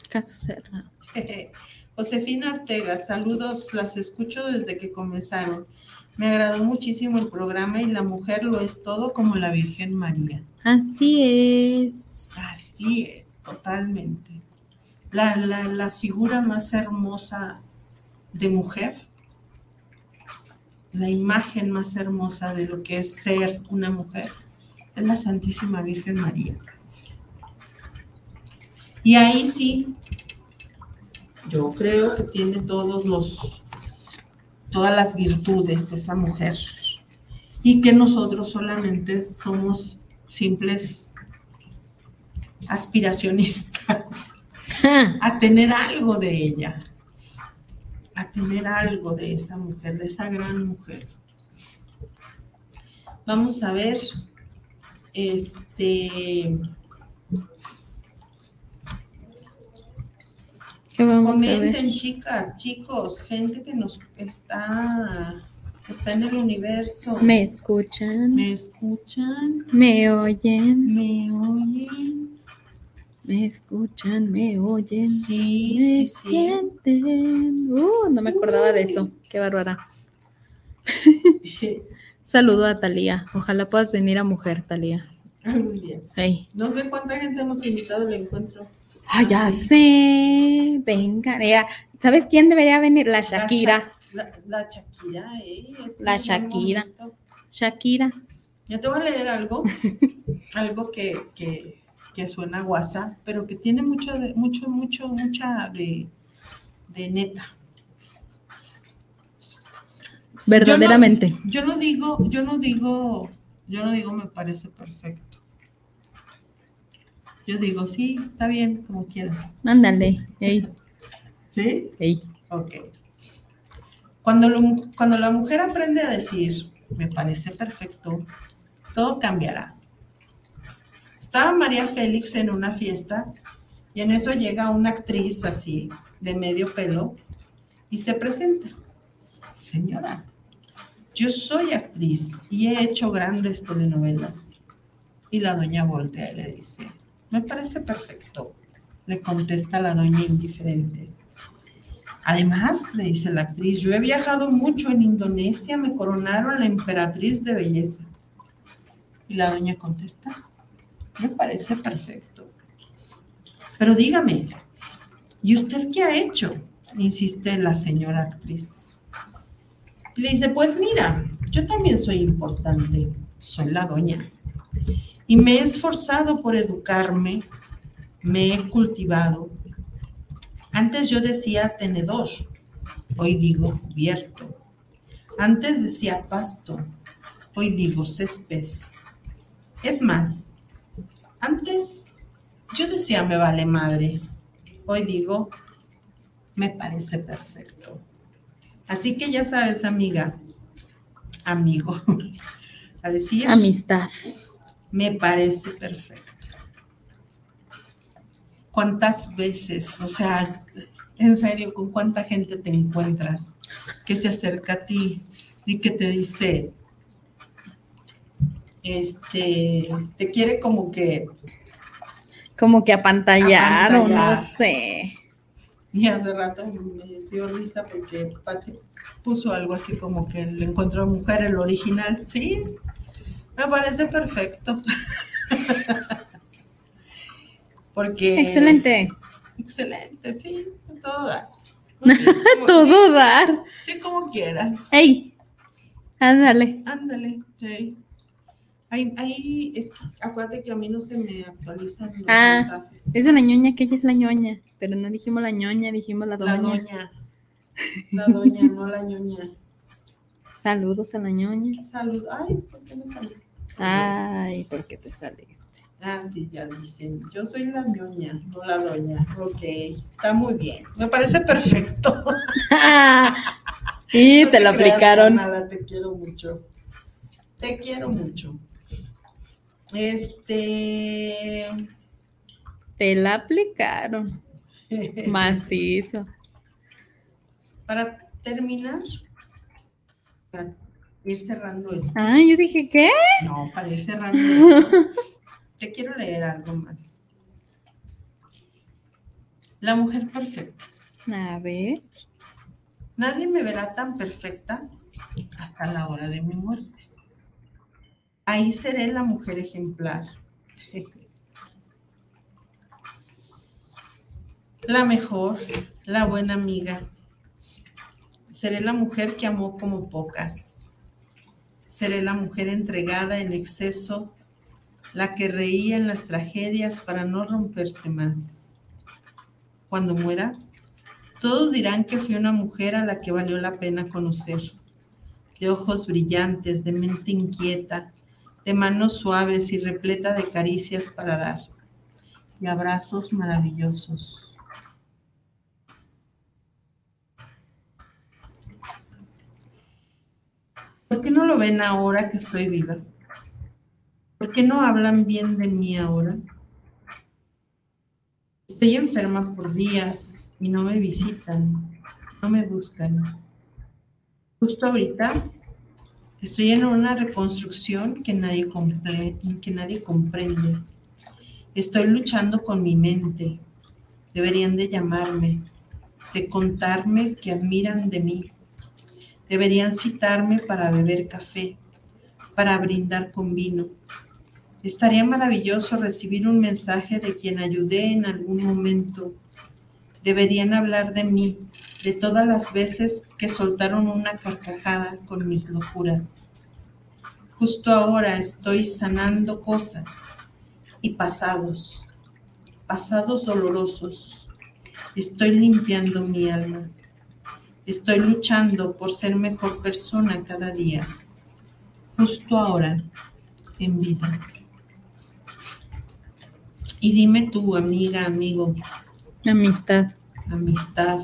Caso cerrado. Josefina Ortega, saludos, las escucho desde que comenzaron. Me agradó muchísimo el programa y la mujer lo es todo como la Virgen María. Así es. Así es, totalmente. La, la, la figura más hermosa de mujer, la imagen más hermosa de lo que es ser una mujer, es la Santísima Virgen María. Y ahí sí, yo creo que tiene todos los, todas las virtudes esa mujer y que nosotros solamente somos simples aspiracionistas a tener algo de ella, a tener algo de esa mujer, de esa gran mujer. Vamos a ver, este, Comenten, chicas, chicos, gente que nos está, está en el universo. Me escuchan. Me escuchan. Me oyen. Me oyen. Me escuchan, me oyen. Sí, me sí, sí. sienten. Uh, no me acordaba de eso. Qué bárbara. Saludo a Talía. Ojalá puedas venir a mujer, Talía. Algún día. Hey. No sé cuánta gente hemos invitado al encuentro. Ah, ya sé. Venga, ya. ¿sabes quién debería venir? La Shakira. La, la Shakira, eh. La Shakira. Shakira. Yo te voy a leer algo, algo que, que, que suena guasa, pero que tiene mucho, de, mucho, mucho, mucha de, de neta. Verdaderamente. Yo no digo, yo no digo, yo no digo me parece perfecto. Yo digo, sí, está bien, como quieras. Ándale. Ey, ¿Sí? ey. Ok. Cuando, lo- cuando la mujer aprende a decir, me parece perfecto, todo cambiará. Estaba María Félix en una fiesta y en eso llega una actriz así, de medio pelo, y se presenta. Señora, yo soy actriz y he hecho grandes telenovelas. Y la doña voltea y le dice, me parece perfecto, le contesta la doña indiferente. Además, le dice la actriz, yo he viajado mucho en Indonesia, me coronaron la emperatriz de belleza. Y la doña contesta, me parece perfecto. Pero dígame, ¿y usted qué ha hecho? Insiste la señora actriz. Le dice, pues mira, yo también soy importante, soy la doña. Y me he esforzado por educarme, me he cultivado. Antes yo decía tenedor, hoy digo cubierto. Antes decía pasto, hoy digo césped. Es más, antes yo decía me vale madre, hoy digo me parece perfecto. Así que ya sabes, amiga, amigo, a decir Amistad. Me parece perfecto. ¿Cuántas veces, o sea, en serio, con cuánta gente te encuentras que se acerca a ti y que te dice, este, te quiere como que, Como que apantallar o no Apantallar. sé. y hace rato me dio risa porque Pati puso algo así como que el encuentro de mujer, el original, sí, me parece perfecto. porque... Excelente. Excelente, sí, todo dar. Como- Todo dar. Sí, como quieras. Ey, ándale. Ándale, sí. Ahí, ahí es que acuérdate que a mí no se me actualizan los Ah, mensajes. Es de la ñoña, que ella es la ñoña. Pero no dijimos la ñoña, dijimos la doña. La doña. La doña, no la ñoña. Saludos a la ñoña. Salud. Ay, ¿por qué me salió? Ay, ¿por qué te saliste? Ah, sí, ya dicen. Yo soy la ñoña, no la doña. Ok, está muy bien. Me parece perfecto. y No te lo creas, aplicaron. carnala, te quiero mucho. Te quiero mucho. Este. Te la aplicaron. Macizo. Para terminar, para ir cerrando esto. Ay, yo dije, ¿qué? No, para ir cerrando esto, te quiero leer algo más. La mujer perfecta. A ver. Nadie me verá tan perfecta hasta la hora de mi muerte. Ahí seré la mujer ejemplar. La mejor, la buena amiga. Seré la mujer que amó como pocas. Seré la mujer entregada en exceso, la que reía en las tragedias para no romperse más. Cuando muera, todos dirán que fui una mujer a la que valió la pena conocer, de ojos brillantes, de mente inquieta, de manos suaves y repleta de caricias para dar, y abrazos maravillosos. ¿Por qué no lo ven ahora que estoy viva? ¿Por qué no hablan bien de mí ahora? Estoy enferma por días y no me visitan, no me buscan. Justo ahorita estoy en una reconstrucción que nadie, que nadie comprende. Estoy luchando con mi mente. Deberían de llamarme, de contarme que admiran de mí Deberían citarme para beber café, para brindar con vino. Estaría maravilloso recibir un mensaje de quien ayudé en algún momento. Deberían hablar de mí, de todas las veces que soltaron una carcajada con mis locuras. Justo ahora estoy sanando cosas y pasados, pasados dolorosos. Estoy limpiando mi alma. Estoy luchando por ser mejor persona cada día, justo ahora, en vida. Y dime tú, amiga, amigo. Amistad. Amistad.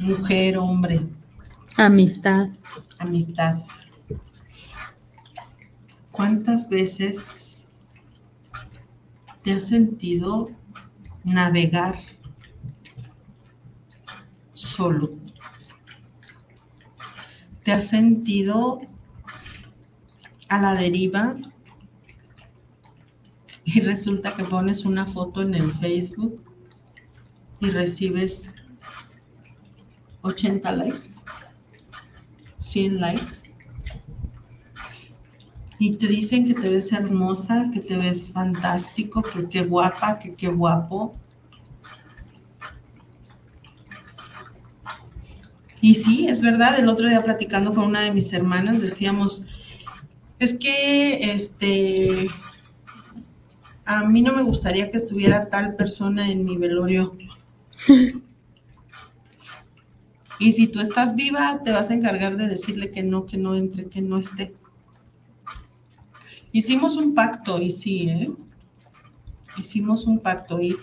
Mujer, hombre. Amistad. Amistad. ¿Cuántas veces te has sentido navegar solo. ¿Te has sentido a la deriva y resulta que pones una foto en el Facebook y recibes 80 likes, 100 likes? Y te dicen que te ves hermosa, que te ves fantástico, que qué guapa, que qué guapo. Y sí, es verdad, el otro día platicando con una de mis hermanas decíamos, es que este, a mí no me gustaría que estuviera tal persona en mi velorio. y si tú estás viva, te vas a encargar de decirle que no, que no entre, que no esté. Hicimos un pacto y sí, ¿eh? Hicimos un pacto y,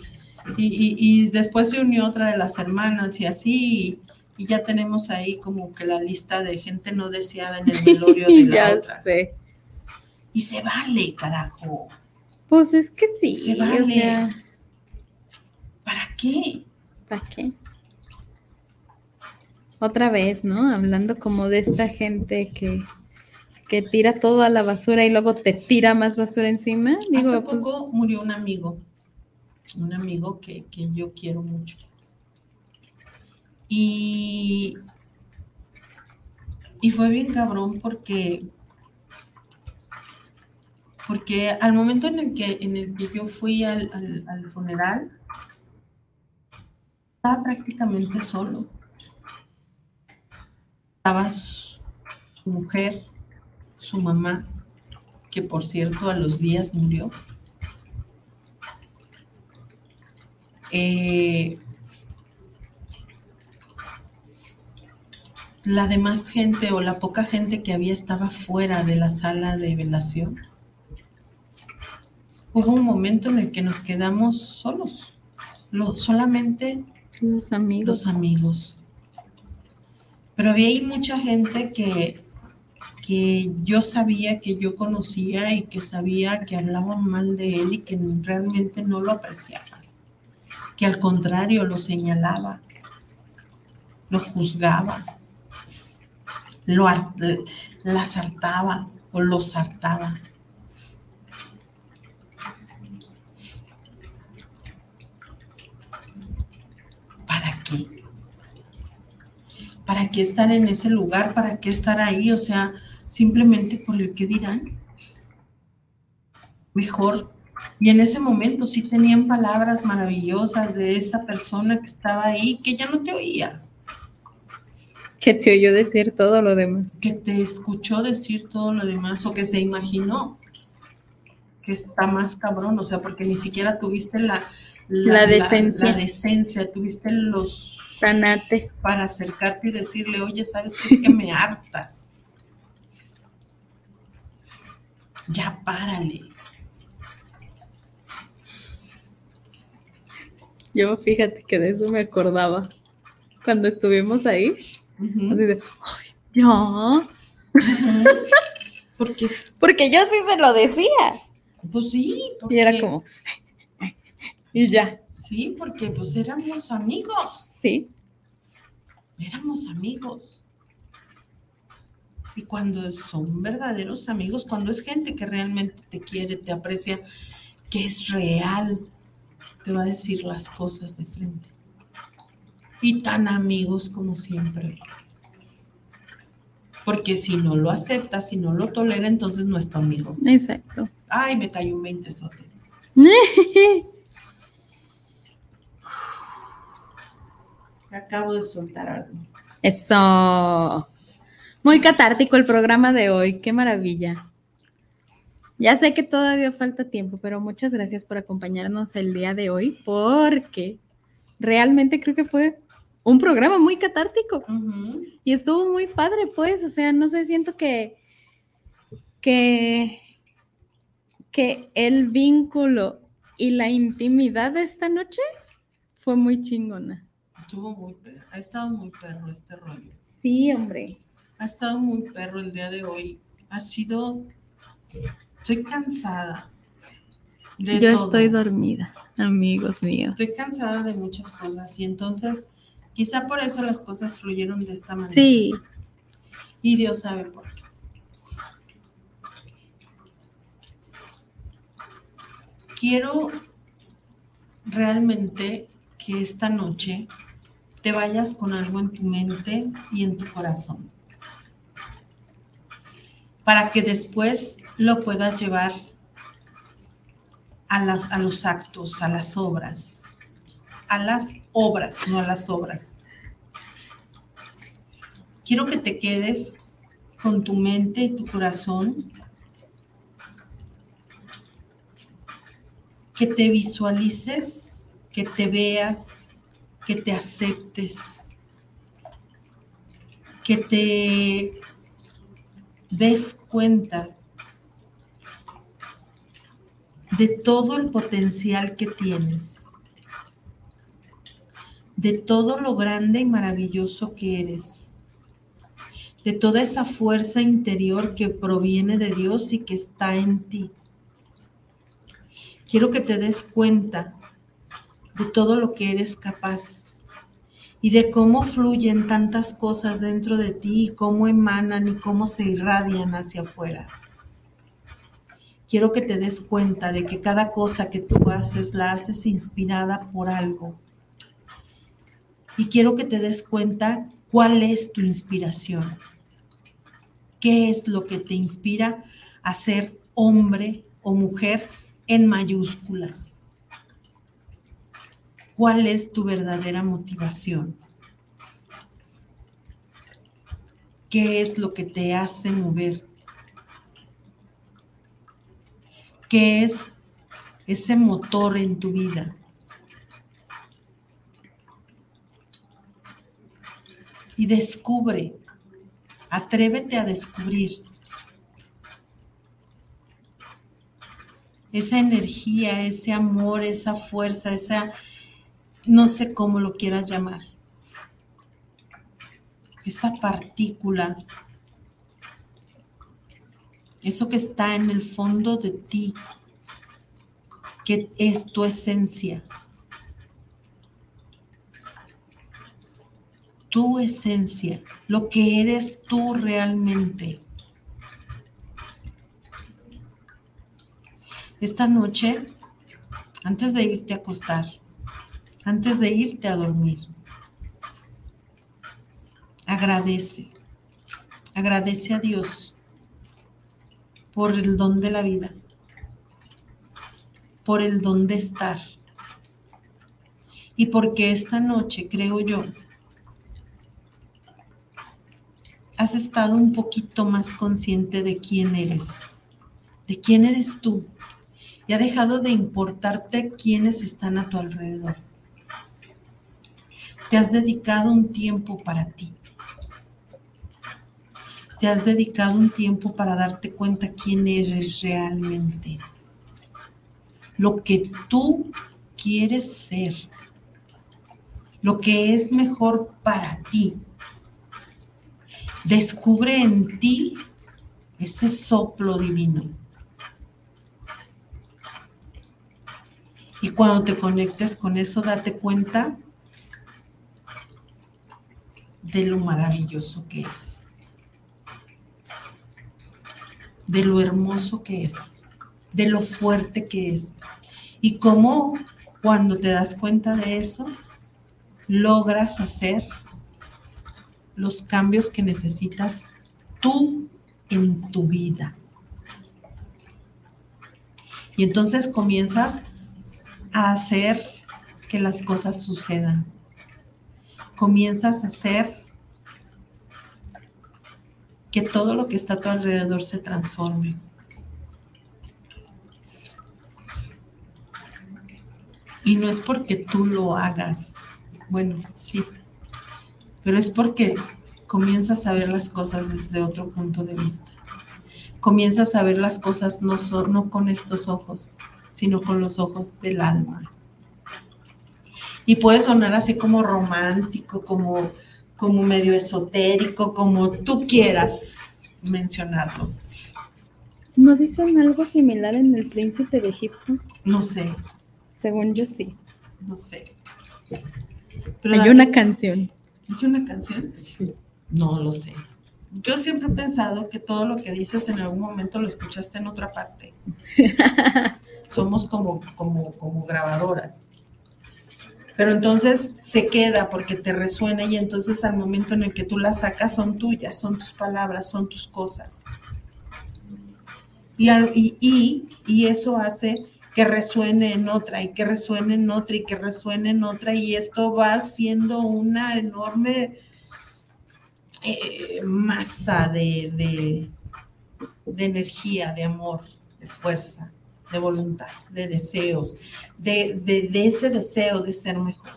y, y después se unió otra de las hermanas y así y ya tenemos ahí como que la lista de gente no deseada en el velorio de la ya otra. Sé. Y se vale, carajo. Pues es que sí. Se vale. ¿Para qué? ¿Para qué? Otra vez, ¿no? Hablando como de esta gente que, que tira todo a la basura y luego te tira más basura encima. Digo, Hace poco pues murió un amigo, un amigo que, que yo quiero mucho. Y, y fue bien cabrón porque, porque al momento en el que, en el que yo fui al, funeral, estaba prácticamente solo. Estaba su, mujer, su mamá, que por cierto a los días murió. Eh, la demás gente o la poca gente que había estaba fuera de la sala de velación. Hubo un momento en el que nos quedamos solos, solamente los amigos. los amigos. Pero había ahí mucha gente que, que yo sabía, que yo conocía y que sabía que hablaban mal de él y que realmente no lo apreciaban. Que al contrario lo señalaba, lo juzgaba lo, la sartaba o lo sartaba. ¿Para qué estar en ese lugar? ¿Para qué estar ahí? O sea, simplemente por el que dirán. Mejor. Y en ese momento sí tenían palabras maravillosas de esa persona que estaba ahí, que ya no te oía. Que te oyó decir todo lo demás. Que te escuchó decir todo lo demás o que se imaginó que está más cabrón, o sea, porque ni siquiera tuviste la, La decencia. la decencia, tuviste los Tanates. para acercarte y decirle, oye, ¿sabes qué? Es que me hartas. Ya párale. Yo fíjate que de eso me acordaba cuando estuvimos ahí. Así de, ay, ya. Porque, Porque yo sí se lo decía. pues sí, Y era porque- como, y ya. Sí, porque pues éramos amigos, Sí, éramos amigos. Y cuando son verdaderos amigos, cuando es gente que realmente te quiere, te aprecia, que es real, te va a decir las cosas de frente. Y tan amigos como siempre. Porque si no lo acepta, si no lo tolera, entonces no es tu amigo. exacto. Ay, me cayó un 20 sote. Acabo de soltar algo. Eso. Muy catártico el programa de hoy. Qué maravilla. Ya sé que todavía falta tiempo, pero muchas gracias por acompañarnos el día de hoy porque realmente creo que fue un programa muy catártico y estuvo muy padre, pues, o sea, no sé, siento que que que el vínculo y la intimidad de esta noche fue muy chingona. Estuvo muy perro, ha estado muy perro este rollo. Sí, hombre. Ha estado muy perro el día de hoy. Ha sido, estoy cansada. De Yo todo. estoy dormida, amigos míos. Estoy cansada de muchas cosas y entonces quizá por eso las cosas fluyeron de esta manera. Sí, Y Dios sabe por qué. Quiero realmente que esta noche te vayas con algo en tu mente y en tu corazón. Para que después lo puedas llevar a, a los actos, a las obras. A las obras, no a las obras. Quiero que te quedes con tu mente y tu corazón, que te visualices, que te veas, que te aceptes, que te des cuenta de todo el potencial que tienes, de todo lo grande y maravilloso que eres de toda esa fuerza interior que proviene de Dios y que está en ti. Quiero que te des cuenta de todo lo que eres capaz y de cómo fluyen tantas cosas dentro de ti y cómo emanan y cómo se irradian hacia afuera. Quiero que te des cuenta de que cada cosa que tú haces la haces inspirada por algo. Y quiero que te des cuenta cuál es tu inspiración. ¿Qué es lo que te inspira a ser hombre o mujer en mayúsculas? ¿Cuál es tu verdadera motivación? ¿Qué es lo que te hace mover? ¿Qué es ese motor en tu vida? Y descubre. Atrévete a descubrir. Esa energía, ese amor, esa fuerza, esa, no sé cómo lo quieras llamar, esa partícula, eso que está en el fondo de ti, que es tu esencia. Tu esencia, lo que eres tú realmente. Esta noche, antes de irte a acostar, antes de irte a dormir, agradece, agradece a Dios por el don de la vida, por el don de estar. Y porque esta noche, creo yo, has estado un poquito más consciente de quién eres, de quién eres tú, y ha dejado de importarte quiénes están a tu alrededor. Te has dedicado un tiempo para ti. Te has dedicado un tiempo para darte cuenta quién eres realmente. Lo que tú quieres ser. Lo que es mejor para ti. Descubre en ti ese soplo divino. Y cuando te conectes con eso, date cuenta de lo maravilloso que es, de lo hermoso que es, de lo fuerte que es. Y cómo cuando te das cuenta de eso, logras hacer los cambios que necesitas tú en tu vida. Y entonces comienzas a hacer que las cosas sucedan. Comienzas a hacer que todo lo que está a tu alrededor se transforme. Y no es porque tú lo hagas, bueno, sí, pero es porque comienzas a ver las cosas desde otro punto de vista. Comienzas a ver las cosas no, no con estos ojos, sino con los ojos del alma. Y puede sonar así como romántico, como, como medio esotérico, como tú quieras mencionarlo. ¿No dicen algo similar en El Príncipe de Egipto? No sé. Según yo sí. No sé. Hay una canción. ¿Hay una canción? Sí. No lo sé. Yo siempre he pensado que todo lo que dices en algún momento lo escuchaste en otra parte. somos como, como, como grabadoras. Pero entonces se queda porque te resuena y entonces al momento en el que tú la sacas son tuyas, son tus palabras, son tus cosas. Y, y, y, eso hace que resuene en otra y que resuene en otra y que resuene en otra y esto va siendo una enorme eh, masa de, de, de energía, de amor, de fuerza de voluntad, de deseos, de, de, ese deseo de ser mejor.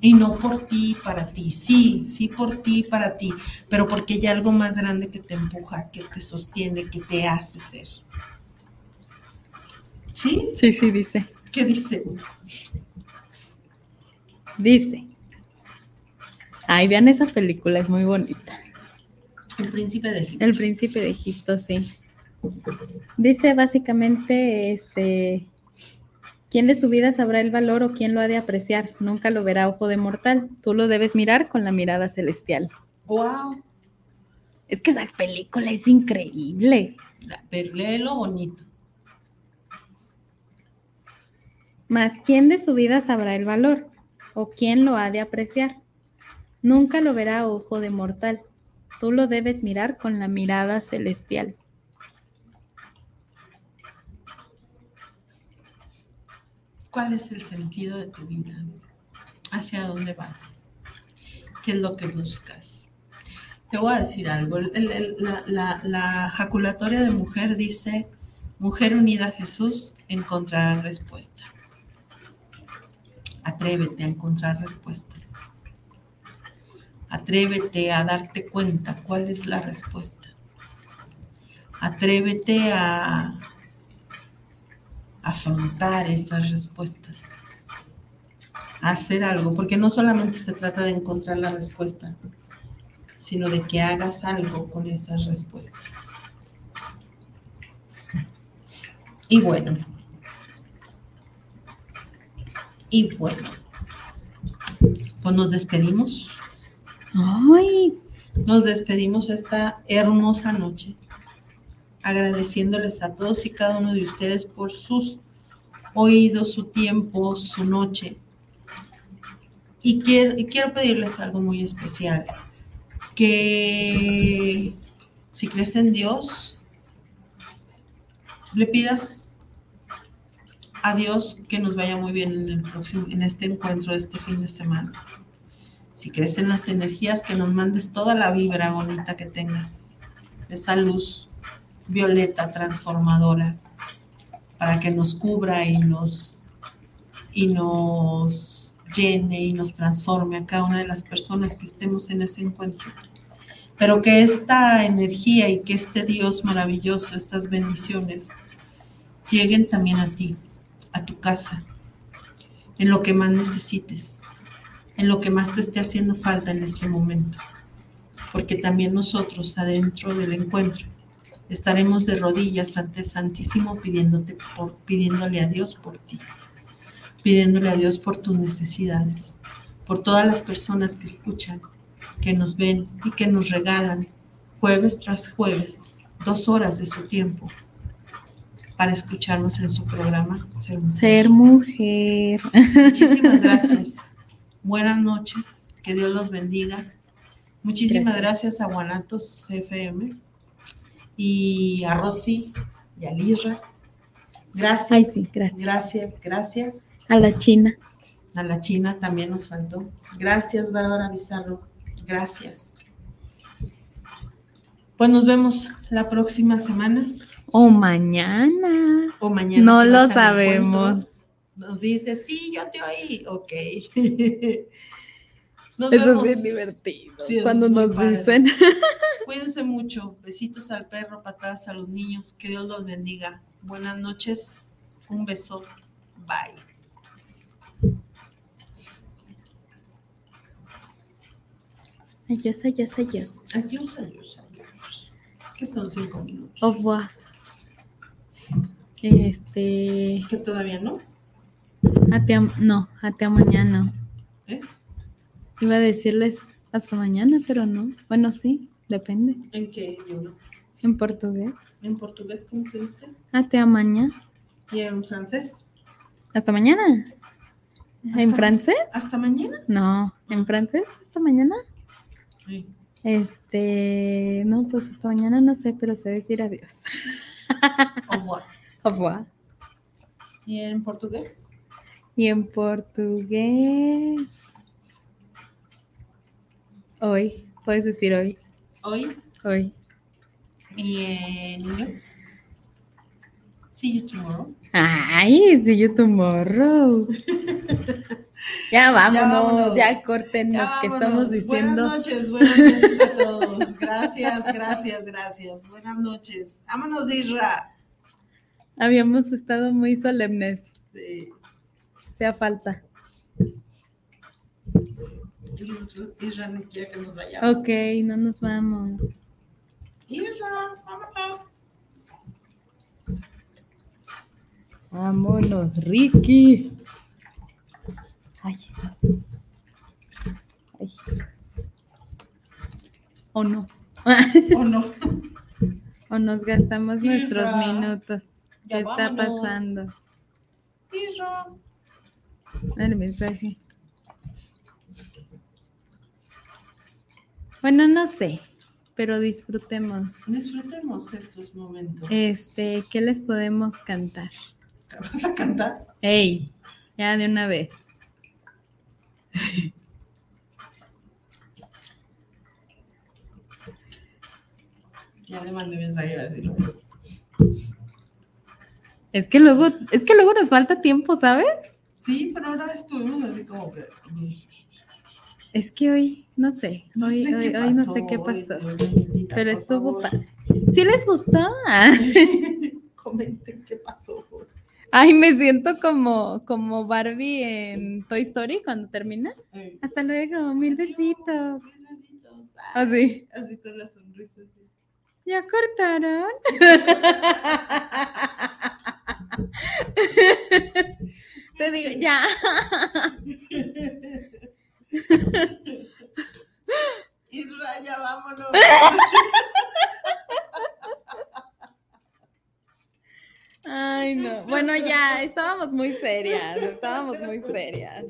Y no por ti, para ti. Sí, sí por ti, para ti, pero porque hay algo más grande que te empuja, que te sostiene, que te hace ser. ¿Sí? Sí, sí, dice. ¿Qué dice? Dice. Ay, vean esa película, es muy bonita. El príncipe de Egipto. El príncipe de Egipto, sí. Dice básicamente, este, ¿quién de su vida sabrá el valor o quién lo ha de apreciar? Nunca lo verá ojo de mortal. Tú lo debes mirar con la mirada celestial. Wow. Es que esa película es increíble. Pero lo bonito. Más, ¿quién de su vida sabrá el valor o quién lo ha de apreciar? Nunca lo verá ojo de mortal. Tú lo debes mirar con la mirada celestial. ¿Cuál es el sentido de tu vida? ¿Hacia dónde vas? ¿Qué es lo que buscas? Te voy a decir algo. la, la, jaculatoria de mujer dice, mujer unida a Jesús encontrará respuesta. Atrévete a encontrar respuestas. Atrévete a darte cuenta cuál es la respuesta. Atrévete a afrontar esas respuestas. Hacer algo, porque no solamente se trata de encontrar la respuesta, sino de que hagas algo con esas respuestas. Y bueno, y bueno, pues nos despedimos. Ay. Nos despedimos esta hermosa noche, agradeciéndoles a todos y cada uno de ustedes por sus oídos, su tiempo, su noche, y quiero, y quiero pedirles algo muy especial, que si crees en Dios, le pidas a Dios que nos vaya muy bien en, el próximo, en este encuentro de este fin de semana. Si crees en las energías, que nos mandes toda la vibra bonita que tengas, esa luz violeta transformadora, para que nos cubra y nos, y nos llene y nos transforme a cada una de las personas que estemos en ese encuentro. Pero que esta energía y que este Dios maravilloso, estas bendiciones, lleguen también a ti, a tu casa, en lo que más necesites, en lo que más te esté haciendo falta en este momento. Porque también nosotros adentro del encuentro estaremos de rodillas ante el Santísimo pidiéndote por, pidiéndole a Dios por ti, pidiéndole a Dios por tus necesidades, por todas las personas que escuchan, que nos ven y que nos regalan jueves tras jueves dos horas de su tiempo para escucharnos en su programa Ser Mujer. Ser mujer. Muchísimas gracias. Buenas noches. Que Dios los bendiga. Muchísimas gracias, a Guanatos CFM y a Rosy y a Lirra. Gracias, gracias. Gracias, gracias. A la China. A la China también nos faltó. Gracias, Bárbara Bizarro. Gracias. Pues nos vemos la próxima semana. O mañana. O mañana. No lo sabemos. Nos dice, sí, yo te oí. Ok. Eso es bien divertido. cuando nos dicen. Cuídense mucho. Besitos al perro, patadas a los niños. Que Dios los bendiga. Buenas noches. Un beso. Bye. Adiós, adiós, adiós. Adiós, adiós, adiós. Es que son cinco minutos. Au revoir. Este. ¿Que todavía no? A no, hasta mañana. ¿Eh? Iba a decirles hasta mañana, pero no. Bueno, sí, depende. ¿En qué idioma? En portugués. ¿En portugués cómo se dice? Hasta mañana. ¿Y en francés? ¿Hasta mañana? ¿En francés? ¿Hasta mañana? No, ¿en francés? ¿Hasta mañana? Sí. Este, no, pues hasta mañana no sé, pero sé decir adiós. Au revoir. Au revoir. ¿Y en portugués? Y en portugués. Hoy, puedes decir hoy. Hoy. Hoy. ¿Y en inglés? See you tomorrow. Ay, see you tomorrow. ya vámonos, ya, corten que estamos diciendo. Buenas noches, buenas noches a todos. Gracias, gracias, gracias. Buenas noches. Vámonos, Isra. Habíamos estado muy solemnes. Sí. Sea falta. Isra no quiere que nos vayamos. Ok, no nos vamos. Isra, vámonos. Vámonos, Ricky. Ay. Ay. O no. O no. O nos gastamos nuestros minutos. ¿Qué está pasando? Isra. El mensaje. Bueno, no sé, pero disfrutemos. Disfrutemos estos momentos. Este, ¿qué les podemos cantar? ¿Vas a cantar? ¡Ey! Ya de una vez. Ya le mandé mensaje a ver si lo Es que luego, es que luego nos falta tiempo, ¿sabes? Sí, pero ahora estuvimos así como que. Es que hoy, no sé, no hoy, sé hoy, hoy no sé qué pasó. pero estuvo padre. ¿Sí les gustó? Comenten qué pasó. Ay, me siento como, como Barbie en Toy Story cuando termina. Hasta luego, mil besitos. Mil besitos. Así. Así con la sonrisa. Así. ¿Ya cortaron? Te digo, ya. Israel, vámonos. Ay, no. Bueno, ya, estábamos muy serias, estábamos muy serias.